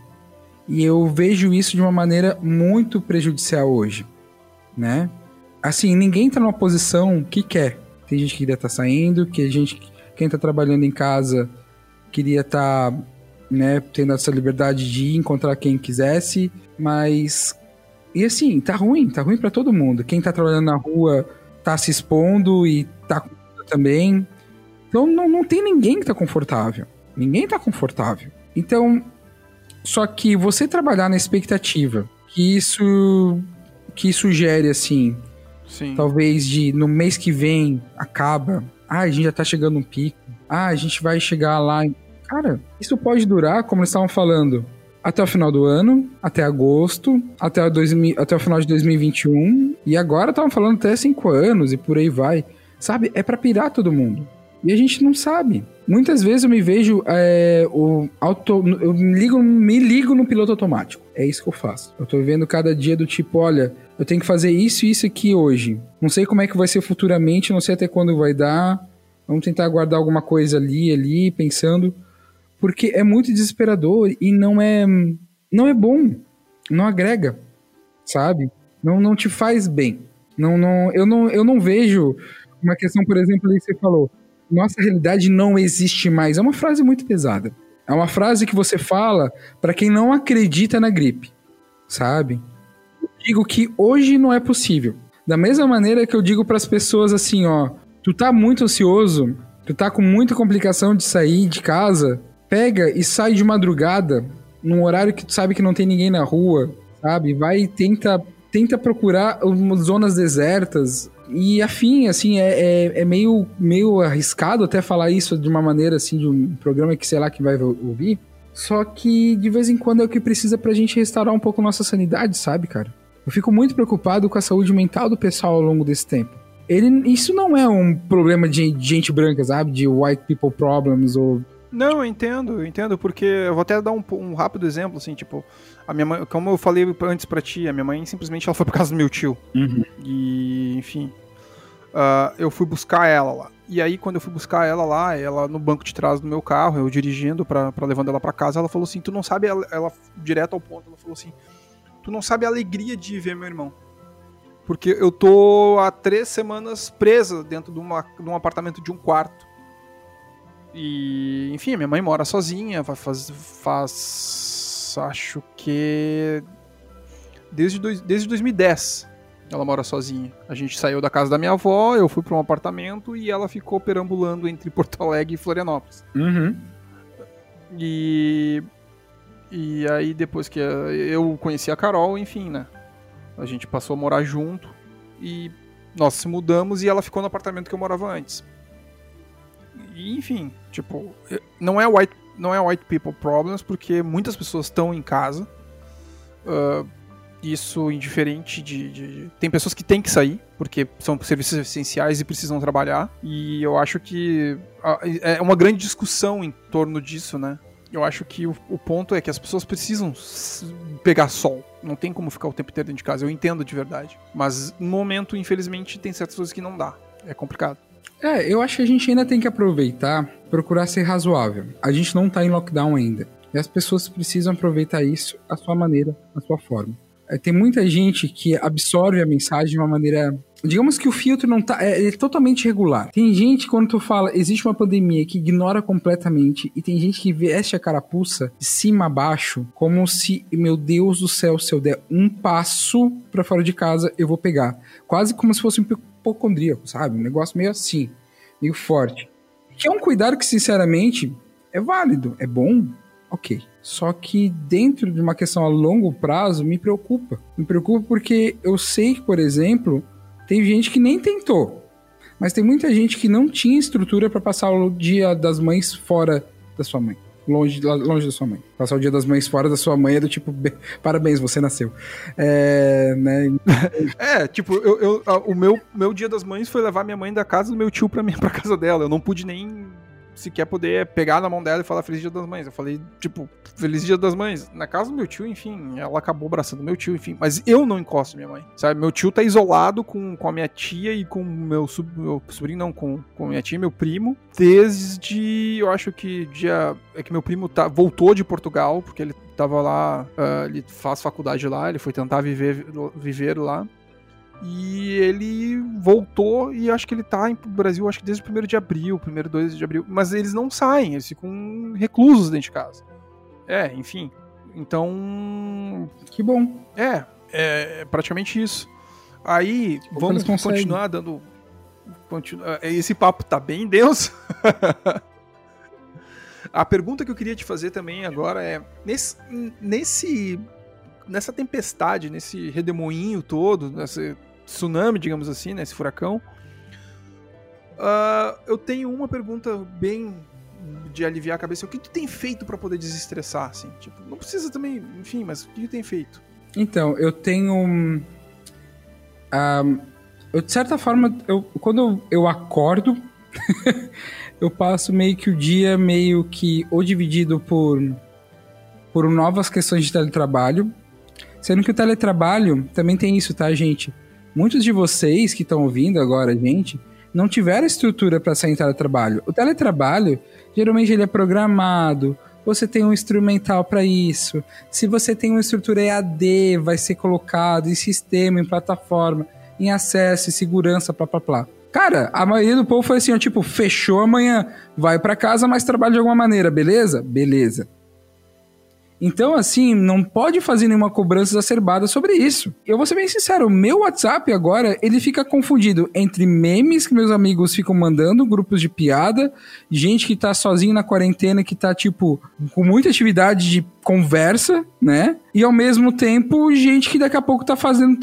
S2: E eu vejo isso de uma maneira muito prejudicial hoje, né? Assim, ninguém tá numa posição que quer. Tem gente que estar tá saindo, que a gente, quem tá trabalhando em casa queria estar, tá, né, tendo essa liberdade de ir encontrar quem quisesse, mas e assim, tá ruim, tá ruim para todo mundo. Quem tá trabalhando na rua tá se expondo e tá também. Então não, não tem ninguém que tá confortável. Ninguém tá confortável. Então, só que você trabalhar na expectativa que isso que isso gere assim, Sim. talvez de no mês que vem acaba, ah, a gente já tá chegando no pico, ah, a gente vai chegar lá. Cara, isso pode durar, como eles estavam falando, até o final do ano, até agosto, até, dois, até o final de 2021, e agora estavam falando até cinco anos e por aí vai. Sabe? É para pirar todo mundo. E a gente não sabe. Muitas vezes eu me vejo é, o auto, eu me ligo, me ligo no piloto automático. É isso que eu faço. Eu tô vivendo cada dia do tipo, olha, eu tenho que fazer isso e isso aqui hoje. Não sei como é que vai ser futuramente, não sei até quando vai dar. Vamos tentar guardar alguma coisa ali, ali, pensando, porque é muito desesperador e não é não é bom, não agrega, sabe? Não não te faz bem. Não não eu não eu não vejo uma questão, por exemplo, ali que você falou, nossa realidade não existe mais. É uma frase muito pesada. É uma frase que você fala para quem não acredita na gripe, sabe? Eu digo que hoje não é possível. Da mesma maneira que eu digo para as pessoas assim, ó, tu tá muito ansioso, tu tá com muita complicação de sair de casa, pega e sai de madrugada, num horário que tu sabe que não tem ninguém na rua, sabe? Vai e tenta tenta procurar zonas desertas, e afim, assim, é, é, é, meio, meio arriscado até falar isso de uma maneira, assim, de um programa que sei lá que vai ouvir. Só que de vez em quando é o que precisa pra gente restaurar um pouco nossa sanidade, sabe, cara? Eu fico muito preocupado com a saúde mental do pessoal ao longo desse tempo. Ele, isso não é um problema de, de gente branca, sabe? De white people problems ou
S1: não, eu entendo, eu entendo, porque eu vou até dar um, um, rápido exemplo, assim, tipo, a minha mãe, como eu falei antes pra ti, a minha mãe simplesmente ela foi pra casa do meu tio.
S2: Uhum.
S1: E, enfim, uh, eu fui buscar ela lá. E aí, quando eu fui buscar ela lá, ela no banco de trás do meu carro, eu dirigindo pra, pra levando ela pra casa, ela falou assim: Tu não sabe, ela, ela direto ao ponto, ela falou assim: Tu não sabe a alegria de ver meu irmão. Porque eu tô há três semanas presa dentro de, uma, de um apartamento de um quarto. E, enfim, minha mãe mora sozinha, faz, faz acho que desde, dois, desde 2010 ela mora sozinha. A gente saiu da casa da minha avó, eu fui para um apartamento e ela ficou perambulando entre Porto Alegre e Florianópolis.
S2: Uhum.
S1: E e aí depois que eu conheci a Carol, enfim, né? A gente passou a morar junto e nós se mudamos e ela ficou no apartamento que eu morava antes. Enfim, tipo, não é white, não é white people problems porque muitas pessoas estão em casa. Uh, isso indiferente de, de, Tem pessoas que têm que sair, porque são serviços essenciais e precisam trabalhar. E eu acho que é uma grande discussão em torno disso, né? Eu acho que o, o ponto é que as pessoas precisam pegar sol. Não tem como ficar o tempo inteiro dentro de casa. Eu entendo de verdade. Mas no momento, infelizmente, tem certas coisas que não dá. É complicado.
S2: É, eu acho que a gente ainda tem que aproveitar, procurar ser razoável. A gente não tá em lockdown ainda. E as pessoas precisam aproveitar isso à sua maneira, à sua forma. É, tem muita gente que absorve a mensagem de uma maneira Digamos que o filtro não tá. É, é, totalmente regular. Tem gente, quando tu fala, existe uma pandemia que ignora completamente, e tem gente que veste a carapuça de cima a baixo, como se, meu Deus do céu, se eu der um passo para fora de casa, eu vou pegar. Quase como se fosse um hipocondríaco, sabe? Um negócio meio assim, meio forte. Que é um cuidado que, sinceramente, é válido, é bom, ok. Só que dentro de uma questão a longo prazo, me preocupa. Me preocupa porque eu sei que, por exemplo, tem gente que nem tentou. Mas tem muita gente que não tinha estrutura para passar o dia das mães fora da sua mãe. Longe, longe da sua mãe. Passar o dia das mães fora da sua mãe é do tipo, parabéns, você nasceu. É, né?
S1: é tipo, eu, eu, o meu, meu dia das mães foi levar minha mãe da casa do meu tio pra, minha, pra casa dela. Eu não pude nem sequer poder pegar na mão dela e falar Feliz Dia das Mães. Eu falei, tipo, Feliz Dia das Mães. Na casa do meu tio, enfim, ela acabou abraçando meu tio, enfim. Mas eu não encosto minha mãe, sabe? Meu tio tá isolado com, com a minha tia e com meu, sub, meu sobrinho, não, com, com minha tia e meu primo, desde, eu acho que dia... É que meu primo tá, voltou de Portugal, porque ele tava lá, uh, ele faz faculdade lá, ele foi tentar viver, viver lá. E ele voltou e acho que ele tá no Brasil, acho que desde o primeiro de abril, primeiro 2 de abril. Mas eles não saem, eles ficam reclusos dentro de casa. É, enfim. Então.
S2: Que bom.
S1: É, é praticamente isso. Aí, vamos continuar dando. Continu... É, esse papo tá bem denso. A pergunta que eu queria te fazer também agora é: nesse, nesse nessa tempestade, nesse redemoinho todo, nessa tsunami, digamos assim, né, esse furacão. Uh, eu tenho uma pergunta bem de aliviar a cabeça. O que tu tem feito para poder desestressar, assim? Tipo, não precisa também, enfim, mas o que tu tem feito?
S2: Então, eu tenho... Um, eu, de certa forma, eu, quando eu, eu acordo, eu passo meio que o dia meio que ou dividido por, por novas questões de teletrabalho, sendo que o teletrabalho também tem isso, tá, gente? Muitos de vocês que estão ouvindo agora, gente, não tiveram estrutura para sair em teletrabalho. O teletrabalho, geralmente ele é programado, você tem um instrumental para isso. Se você tem uma estrutura EAD, vai ser colocado em sistema, em plataforma, em acesso, e segurança, blá blá blá. Cara, a maioria do povo foi assim, ó, tipo, fechou amanhã, vai para casa, mas trabalha de alguma maneira, beleza? Beleza. Então, assim, não pode fazer nenhuma cobrança exacerbada sobre isso. Eu vou ser bem sincero, meu WhatsApp agora, ele fica confundido entre memes que meus amigos ficam mandando, grupos de piada, gente que tá sozinho na quarentena, que tá, tipo, com muita atividade de conversa, né? E ao mesmo tempo, gente que daqui a pouco tá fazendo,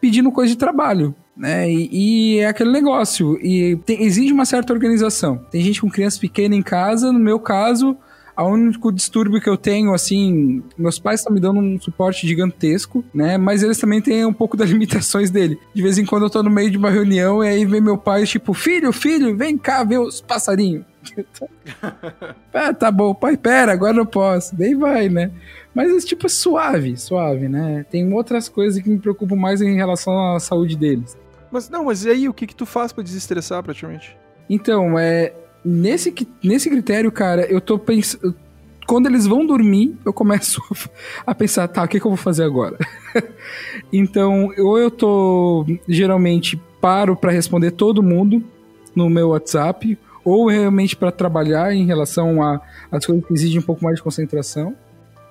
S2: pedindo coisa de trabalho. Né? E, e, é aquele negócio. E tem, exige uma certa organização. Tem gente com criança pequena em casa, no meu caso, o único distúrbio que eu tenho, assim, meus pais estão me dando um suporte gigantesco, né? Mas eles também têm um pouco das limitações dele. De vez em quando eu tô no meio de uma reunião e aí vem meu pai, tipo, filho, filho, vem cá ver os passarinhos. ah, tá bom, pai, pera, agora eu posso. Daí vai, né? Mas, tipo, é suave, suave, né? Tem outras coisas que me preocupam mais em relação à saúde deles.
S1: Mas não, mas e aí, o que que tu faz para desestressar praticamente?
S2: Então, é, nesse, nesse critério, cara, eu tô pensando. quando eles vão dormir, eu começo a pensar, tá, o que, que eu vou fazer agora? então, ou eu tô geralmente paro para responder todo mundo no meu WhatsApp, ou realmente para trabalhar em relação a as coisas que exigem um pouco mais de concentração.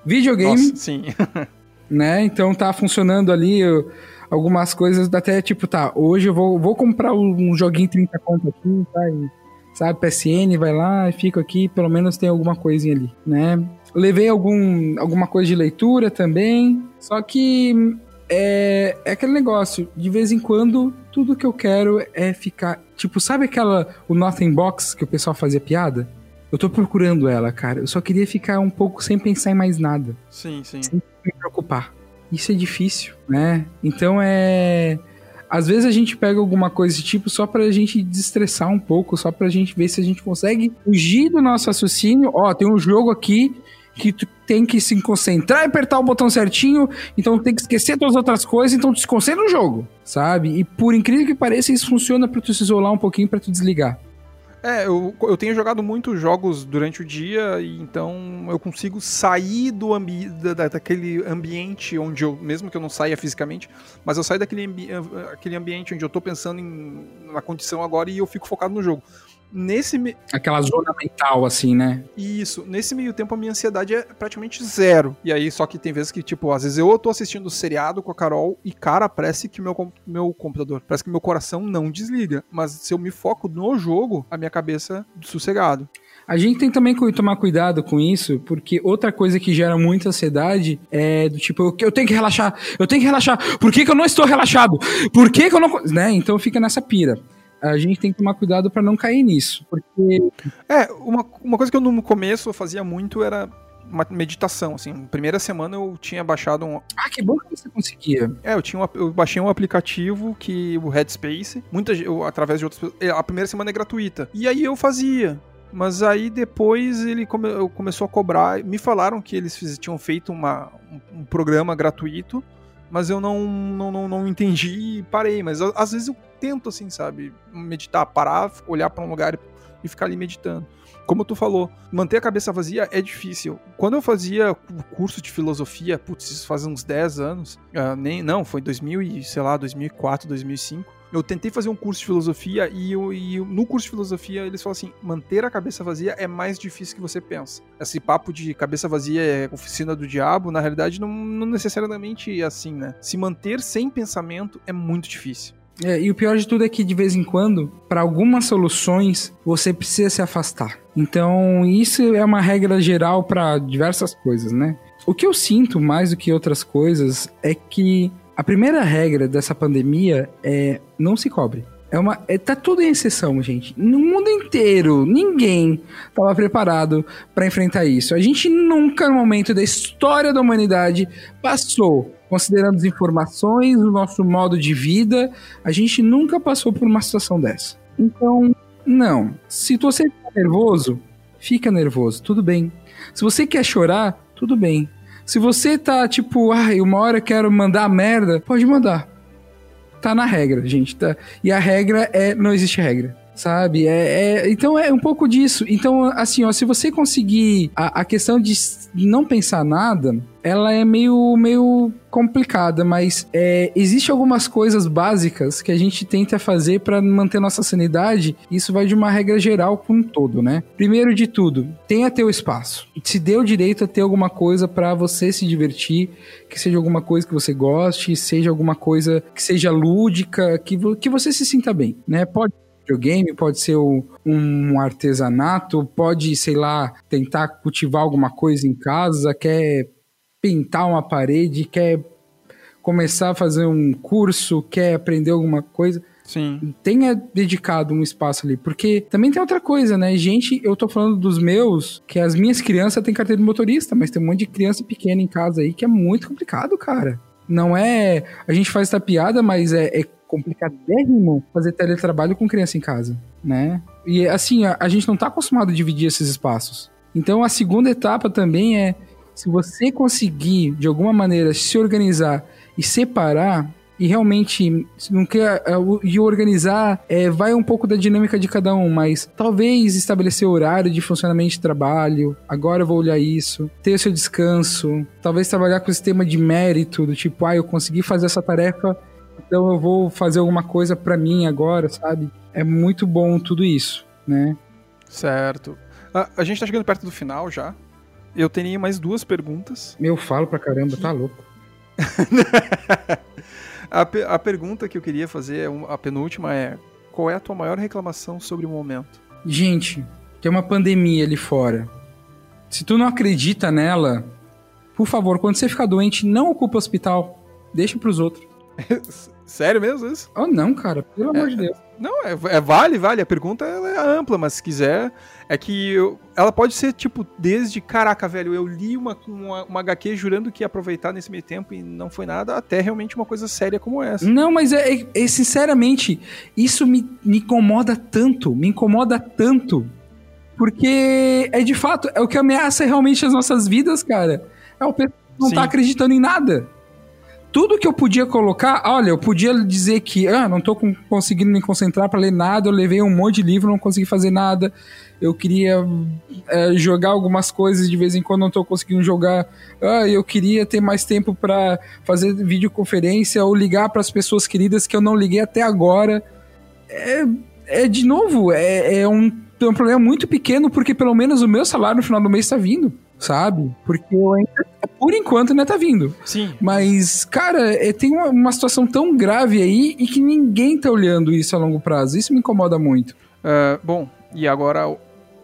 S2: Videogame. Nossa,
S1: sim.
S2: né? Então tá funcionando ali algumas coisas, até tipo, tá, hoje eu vou, vou comprar um joguinho 30 conto aqui, tá? E, sabe, PSN, vai lá e fico aqui, pelo menos tem alguma coisinha ali, né? Levei algum, alguma coisa de leitura também, só que é, é aquele negócio, de vez em quando, tudo que eu quero é ficar. Tipo, sabe aquela. O Nothing Box que o pessoal fazia piada? Eu tô procurando ela, cara. Eu só queria ficar um pouco sem pensar em mais nada.
S1: Sim, sim.
S2: Sem me preocupar. Isso é difícil, né? Então é. Às vezes a gente pega alguma coisa desse tipo só pra gente desestressar um pouco, só pra gente ver se a gente consegue fugir do nosso raciocínio. Ó, tem um jogo aqui que tu tem que se concentrar e apertar o botão certinho, então tem que esquecer todas as outras coisas, então tu se concentra no jogo, sabe? E por incrível que pareça, isso funciona para tu se isolar um pouquinho para tu desligar.
S1: É, eu, eu tenho jogado muitos jogos durante o dia, e então eu consigo sair do ambi da, daquele ambiente onde eu, mesmo que eu não saia fisicamente, mas eu saio daquele ambi aquele ambiente onde eu tô pensando em, na condição agora e eu fico focado no jogo. Nesse.
S2: Aquela zona mental, assim, né?
S1: Isso. Nesse meio tempo, a minha ansiedade é praticamente zero. E aí, só que tem vezes que, tipo, às vezes eu tô assistindo seriado com a Carol e, cara, parece que meu, meu computador, parece que meu coração não desliga. Mas se eu me foco no jogo, a minha cabeça sossegado.
S2: A gente tem também que tomar cuidado com isso, porque outra coisa que gera muita ansiedade é do tipo, eu tenho que relaxar, eu tenho que relaxar, por que, que eu não estou relaxado? Por que, que eu não. Né? Então fica nessa pira a gente tem que tomar cuidado para não cair nisso, porque...
S1: É, uma, uma coisa que eu no começo eu fazia muito era uma meditação, assim. Primeira semana eu tinha baixado um...
S2: Ah, que bom que você conseguia.
S1: É, eu, tinha um, eu baixei um aplicativo que... o Headspace, muita, eu, através de outras... É, a primeira semana é gratuita. E aí eu fazia. Mas aí depois ele come, começou a cobrar. Me falaram que eles fiz, tinham feito uma, um, um programa gratuito mas eu não, não, não, não entendi e parei. Mas às vezes eu tento, assim, sabe, meditar, parar, olhar para um lugar e ficar ali meditando. Como tu falou, manter a cabeça vazia é difícil. Quando eu fazia o curso de filosofia, putz, isso faz uns 10 anos, uh, nem, não, foi 2000 e, sei lá, 2004, 2005 eu tentei fazer um curso de filosofia e, eu, e no curso de filosofia eles falam assim: manter a cabeça vazia é mais difícil que você pensa. Esse papo de cabeça vazia é oficina do diabo, na realidade, não, não necessariamente é assim, né? Se manter sem pensamento é muito difícil.
S2: É, e o pior de tudo é que de vez em quando, para algumas soluções, você precisa se afastar. Então, isso é uma regra geral para diversas coisas, né? O que eu sinto mais do que outras coisas é que a primeira regra dessa pandemia é não se cobre. É uma, é, tá tudo em exceção, gente. No mundo inteiro, ninguém estava preparado para enfrentar isso. A gente nunca, no momento da história da humanidade, passou, considerando as informações, o nosso modo de vida, a gente nunca passou por uma situação dessa. Então, não. Se você tá nervoso, fica nervoso, tudo bem. Se você quer chorar, tudo bem. Se você tá tipo, ai, uma hora eu quero mandar merda, pode mandar. Tá na regra, gente. Tá? E a regra é: não existe regra sabe? É, é, então é um pouco disso. Então, assim, ó, se você conseguir a, a questão de não pensar nada, ela é meio, meio complicada, mas é, existe algumas coisas básicas que a gente tenta fazer para manter nossa sanidade. Isso vai de uma regra geral com um todo, né? Primeiro de tudo, tenha teu espaço. Se dê o direito a ter alguma coisa para você se divertir, que seja alguma coisa que você goste, seja alguma coisa que seja lúdica, que, que você se sinta bem, né? Pode videogame, pode ser um artesanato, pode, sei lá, tentar cultivar alguma coisa em casa, quer pintar uma parede, quer começar a fazer um curso, quer aprender alguma coisa.
S1: Sim.
S2: Tenha dedicado um espaço ali. Porque também tem outra coisa, né? Gente, eu tô falando dos meus, que as minhas crianças têm carteira de motorista, mas tem um monte de criança pequena em casa aí que é muito complicado, cara. Não é. A gente faz essa piada, mas é, é complicadérrimo fazer teletrabalho com criança em casa, né? E assim, a, a gente não está acostumado a dividir esses espaços. Então a segunda etapa também é se você conseguir de alguma maneira se organizar e separar e realmente não quer é, e organizar, é, vai um pouco da dinâmica de cada um, mas talvez estabelecer horário de funcionamento de trabalho, agora eu vou olhar isso, ter o seu descanso, talvez trabalhar com o sistema de mérito, do tipo, ah, eu consegui fazer essa tarefa, então eu vou fazer alguma coisa para mim agora, sabe? É muito bom tudo isso, né?
S1: Certo. A, a gente tá chegando perto do final já. Eu teria mais duas perguntas.
S2: Eu falo pra caramba, tá louco.
S1: a, a pergunta que eu queria fazer, a penúltima, é: qual é a tua maior reclamação sobre o momento?
S2: Gente, tem uma pandemia ali fora. Se tu não acredita nela, por favor, quando você ficar doente, não ocupa o hospital. Deixa pros outros.
S1: Sério mesmo isso?
S2: Oh, não, cara, pelo é, amor de Deus.
S1: Não, é, é, vale, vale. A pergunta é ampla, mas se quiser. É que eu, ela pode ser, tipo, desde caraca, velho, eu li uma, uma, uma HQ jurando que ia aproveitar nesse meio tempo e não foi nada, até realmente uma coisa séria como essa.
S2: Não, mas é, é, é sinceramente, isso me, me incomoda tanto, me incomoda tanto. Porque é de fato, é o que ameaça realmente as nossas vidas, cara. É o pessoal não Sim. tá acreditando em nada tudo que eu podia colocar, olha, eu podia dizer que, ah, não tô com, conseguindo me concentrar para ler nada, eu levei um monte de livro, não consegui fazer nada, eu queria é, jogar algumas coisas de vez em quando não tô conseguindo jogar, ah, eu queria ter mais tempo para fazer videoconferência ou ligar para as pessoas queridas que eu não liguei até agora. É, é de novo, é, é um, é um problema muito pequeno, porque pelo menos o meu salário no final do mês está vindo sabe? Porque eu ainda, por enquanto, ainda tá vindo.
S1: Sim.
S2: Mas, cara, é, tem uma, uma, situação tão grave aí e que ninguém tá olhando isso a longo prazo. Isso me incomoda muito.
S1: Uh, bom, e agora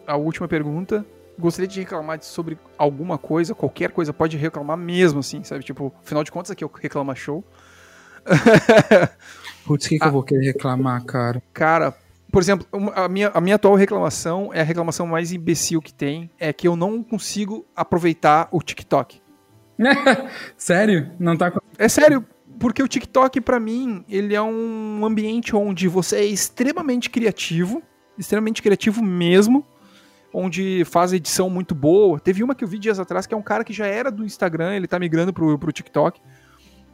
S1: a, a última pergunta. Gostaria de reclamar sobre alguma coisa, qualquer coisa, pode reclamar mesmo, assim, sabe? Tipo, afinal de contas, aqui é o Reclama Show.
S2: Putz, o que, que ah, eu vou querer reclamar, cara?
S1: Cara, por exemplo, a minha, a minha atual reclamação é a reclamação mais imbecil que tem, é que eu não consigo aproveitar o TikTok.
S2: sério? Não tá
S1: É sério, porque o TikTok para mim, ele é um ambiente onde você é extremamente criativo, extremamente criativo mesmo, onde faz edição muito boa. Teve uma que eu vi dias atrás que é um cara que já era do Instagram, ele tá migrando pro, pro TikTok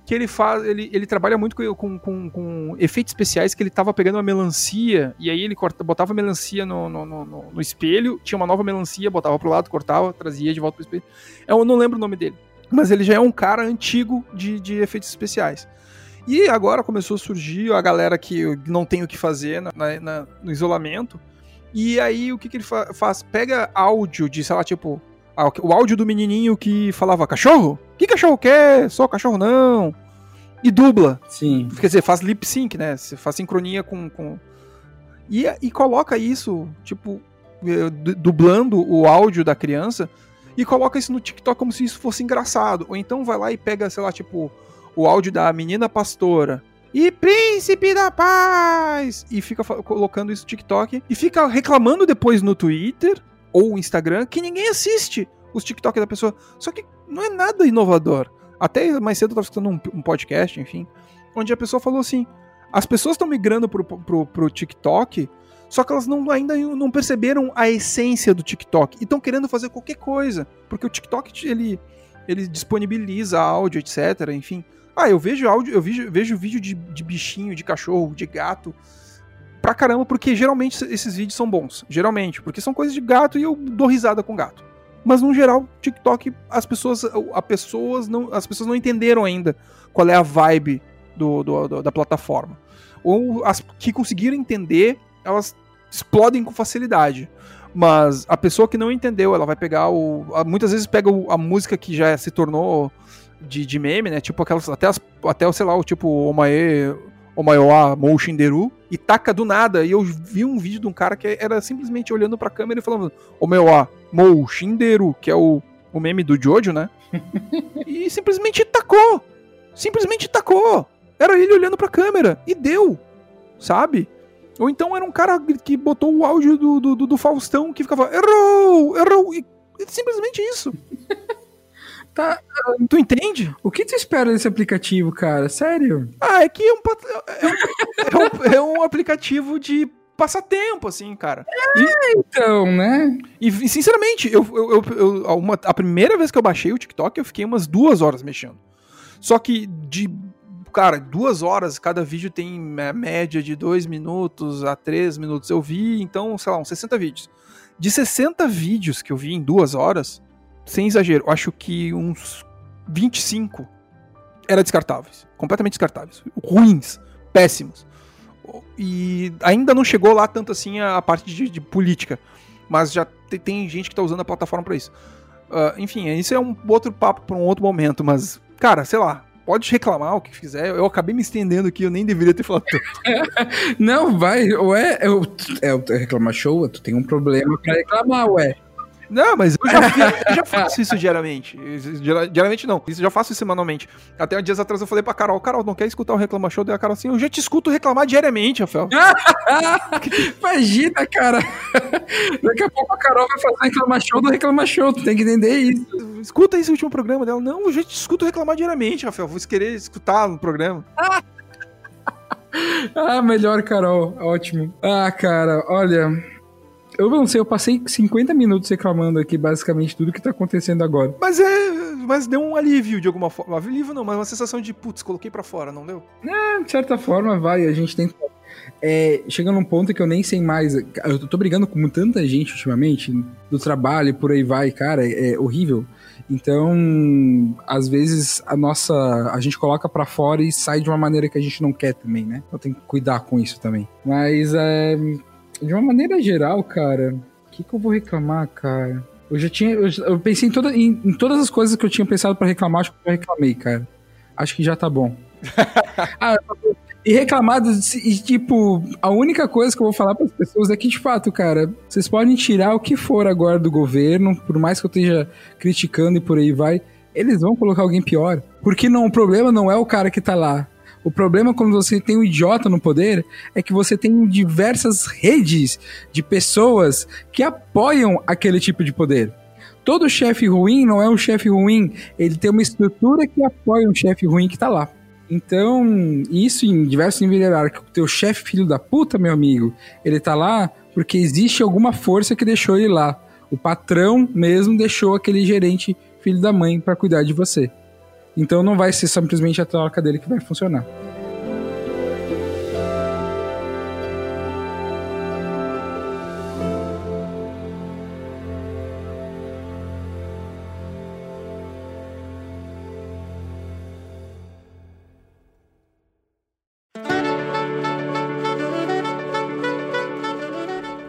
S1: que ele faz, ele, ele trabalha muito com, com, com efeitos especiais, que ele tava pegando uma melancia, e aí ele corta, botava a melancia no, no, no, no, espelho, tinha uma nova melancia, botava pro lado, cortava, trazia de volta pro espelho. Eu não lembro o nome dele, mas ele já é um cara antigo de, de efeitos especiais. E agora começou a surgir a galera que não tem o que fazer na, na, no isolamento, e aí o que, que ele fa faz? Pega áudio de, sei lá, tipo, o áudio do menininho que falava cachorro? Que cachorro quer? Só cachorro não. E dubla.
S2: Sim.
S1: Quer dizer, faz lip sync, né? Você faz sincronia com. com... E, e coloca isso, tipo, eh, dublando o áudio da criança e coloca isso no TikTok como se isso fosse engraçado. Ou então vai lá e pega, sei lá, tipo, o áudio da menina pastora. E príncipe da paz! E fica colocando isso no TikTok. E fica reclamando depois no Twitter ou Instagram que ninguém assiste os TikTok da pessoa. Só que não é nada inovador. Até mais cedo eu estava escutando um, um, podcast, enfim, onde a pessoa falou assim: as pessoas estão migrando pro, pro, pro TikTok, só que elas não, ainda não perceberam a essência do TikTok e estão querendo fazer qualquer coisa. Porque o TikTok ele, ele disponibiliza áudio, etc. Enfim. Ah, eu vejo áudio, eu vejo, vejo vídeo de, de bichinho, de cachorro, de gato pra caramba, porque geralmente esses vídeos são bons. Geralmente, porque são coisas de gato e eu dou risada com gato. Mas no geral, TikTok, as pessoas, a pessoas não, as pessoas não entenderam ainda qual é a vibe do, do, do, da plataforma. Ou as que conseguiram entender, elas explodem com facilidade. Mas a pessoa que não entendeu, ela vai pegar o. Muitas vezes pega a música que já se tornou de, de meme, né? Tipo aquelas. Até, as, até sei lá, o tipo Omae o maior Mou Shinderu, e taca do nada. E eu vi um vídeo de um cara que era simplesmente olhando pra câmera e falando: O maior Mou Shinderu, que é o, o meme do Jojo, né? e simplesmente tacou. Simplesmente tacou. Era ele olhando pra câmera. E deu. Sabe? Ou então era um cara que botou o áudio do, do, do Faustão que ficava: Errou! Errou! E, simplesmente isso.
S2: Tá. Tu entende? O que tu espera desse aplicativo, cara? Sério?
S1: Ah, é que é um, é um, é um, é um aplicativo de passatempo, assim, cara.
S2: É, e, então, né?
S1: E, sinceramente, eu, eu, eu, uma, a primeira vez que eu baixei o TikTok, eu fiquei umas duas horas mexendo. Só que de cara, duas horas, cada vídeo tem média de dois minutos a três minutos. Eu vi, então, sei lá, uns 60 vídeos. De 60 vídeos que eu vi em duas horas, sem exagero, acho que uns 25 eram descartáveis. Completamente descartáveis. Ruins, péssimos. E ainda não chegou lá tanto assim a, parte de, de política. Mas já tem, tem gente que tá usando a plataforma para isso. Uh, enfim, isso é um outro papo para um outro momento, mas, cara, sei lá, pode reclamar o que fizer. Eu acabei me estendendo aqui, eu nem deveria ter falado tanto.
S2: Não, vai, ué, eu, é reclamar show, tu tem um problema pra reclamar, ué.
S1: Não, mas eu já, eu já faço isso diariamente. Diariamente não, isso eu já faço isso semanalmente. Até dias atrás eu falei pra Carol, Carol, não quer escutar o Reclama Show? Daí a Carol assim, eu já te escuto reclamar diariamente, Rafael.
S2: Imagina, cara. Daqui a pouco a Carol vai fazer Reclama Show do Reclama Show, tu tem que entender isso.
S1: Escuta esse último programa dela. Não, eu já te escuto reclamar diariamente, Rafael. Vou querer escutar no programa.
S2: ah, melhor, Carol. Ótimo. Ah, cara, olha... Eu não sei, eu passei 50 minutos reclamando aqui basicamente tudo que tá acontecendo agora.
S1: Mas é. Mas deu um alívio de alguma forma. Alívio não, mas uma sensação de putz, coloquei para fora, não deu?
S2: É, de certa forma vai. A gente tem. É, chega num ponto que eu nem sei mais. Eu tô brigando com tanta gente ultimamente, do trabalho e por aí vai, cara, é horrível. Então, às vezes a nossa. A gente coloca para fora e sai de uma maneira que a gente não quer também, né? Eu tenho que cuidar com isso também. Mas é de uma maneira geral, cara, o que, que eu vou reclamar, cara? Eu já tinha. Eu, eu pensei em, toda, em, em, todas as coisas que eu tinha pensado para reclamar, acho que eu já reclamei, cara. Acho que já tá bom. ah, e reclamado, e, tipo, a única coisa que eu vou falar para as pessoas é que, de fato, cara, vocês podem tirar o que for agora do governo, por mais que eu esteja criticando e por aí vai, eles vão colocar alguém pior. Porque não, o problema não é o cara que tá lá. O problema quando você tem um idiota no poder é que você tem diversas redes de pessoas que apoiam aquele tipo de poder. Todo chefe ruim não é um chefe ruim, ele tem uma estrutura que apoia um chefe ruim que tá lá. Então, isso em diversos níveis hierárquicos. O teu chefe filho da puta, meu amigo, ele tá lá porque existe alguma força que deixou ele lá. O patrão mesmo deixou aquele gerente filho da mãe para cuidar de você. Então não vai ser simplesmente a troca dele que vai funcionar.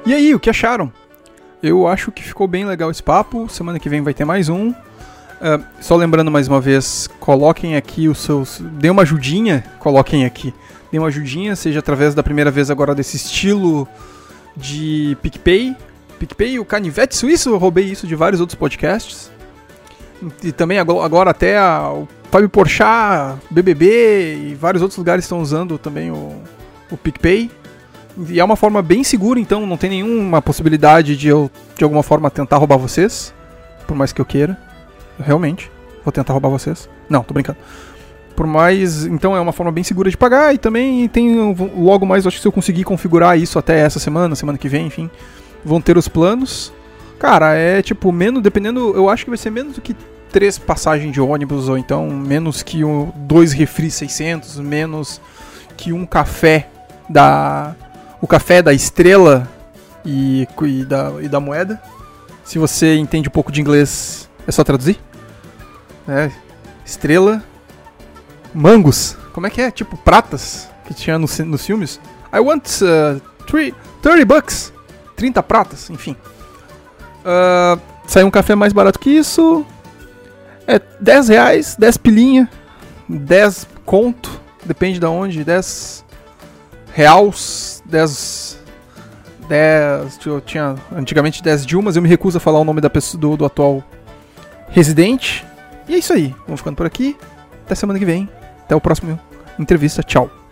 S1: E aí, o que acharam? Eu acho que ficou bem legal esse papo. Semana que vem vai ter mais um. Uh, só lembrando mais uma vez, coloquem aqui os seus. Dê uma ajudinha, coloquem aqui. Dê uma ajudinha, seja através da primeira vez agora desse estilo de PicPay. PicPay, o Canivete Suíço, eu roubei isso de vários outros podcasts. E também agora até a, o Fábio Porchat, BBB e vários outros lugares estão usando também o, o PicPay. E é uma forma bem segura, então não tem nenhuma possibilidade de eu, de alguma forma, tentar roubar vocês. Por mais que eu queira. Realmente. Vou tentar roubar vocês. Não, tô brincando. Por mais. Então é uma forma bem segura de pagar. E também tem logo mais, acho que se eu conseguir configurar isso até essa semana, semana que vem, enfim. Vão ter os planos. Cara, é tipo, menos, dependendo. Eu acho que vai ser menos do que três passagens de ônibus, ou então menos que um, dois refri 600, menos que um café da. O café da estrela e, e, da, e da moeda. Se você entende um pouco de inglês, é só traduzir? É, estrela. Mangos. Como é que é? Tipo pratas que tinha no, nos filmes. I want uh, three, 30 bucks. 30 pratas, enfim. Uh, saiu um café mais barato que isso. É 10 reais, 10 pilinha, 10 conto, depende de onde, 10 reals, 10 10. Eu tinha antigamente 10 Dilmas, eu me recuso a falar o nome da pessoa, do, do atual residente. E é isso aí. Vamos ficando por aqui. Até semana que vem. Até o próximo entrevista. Tchau.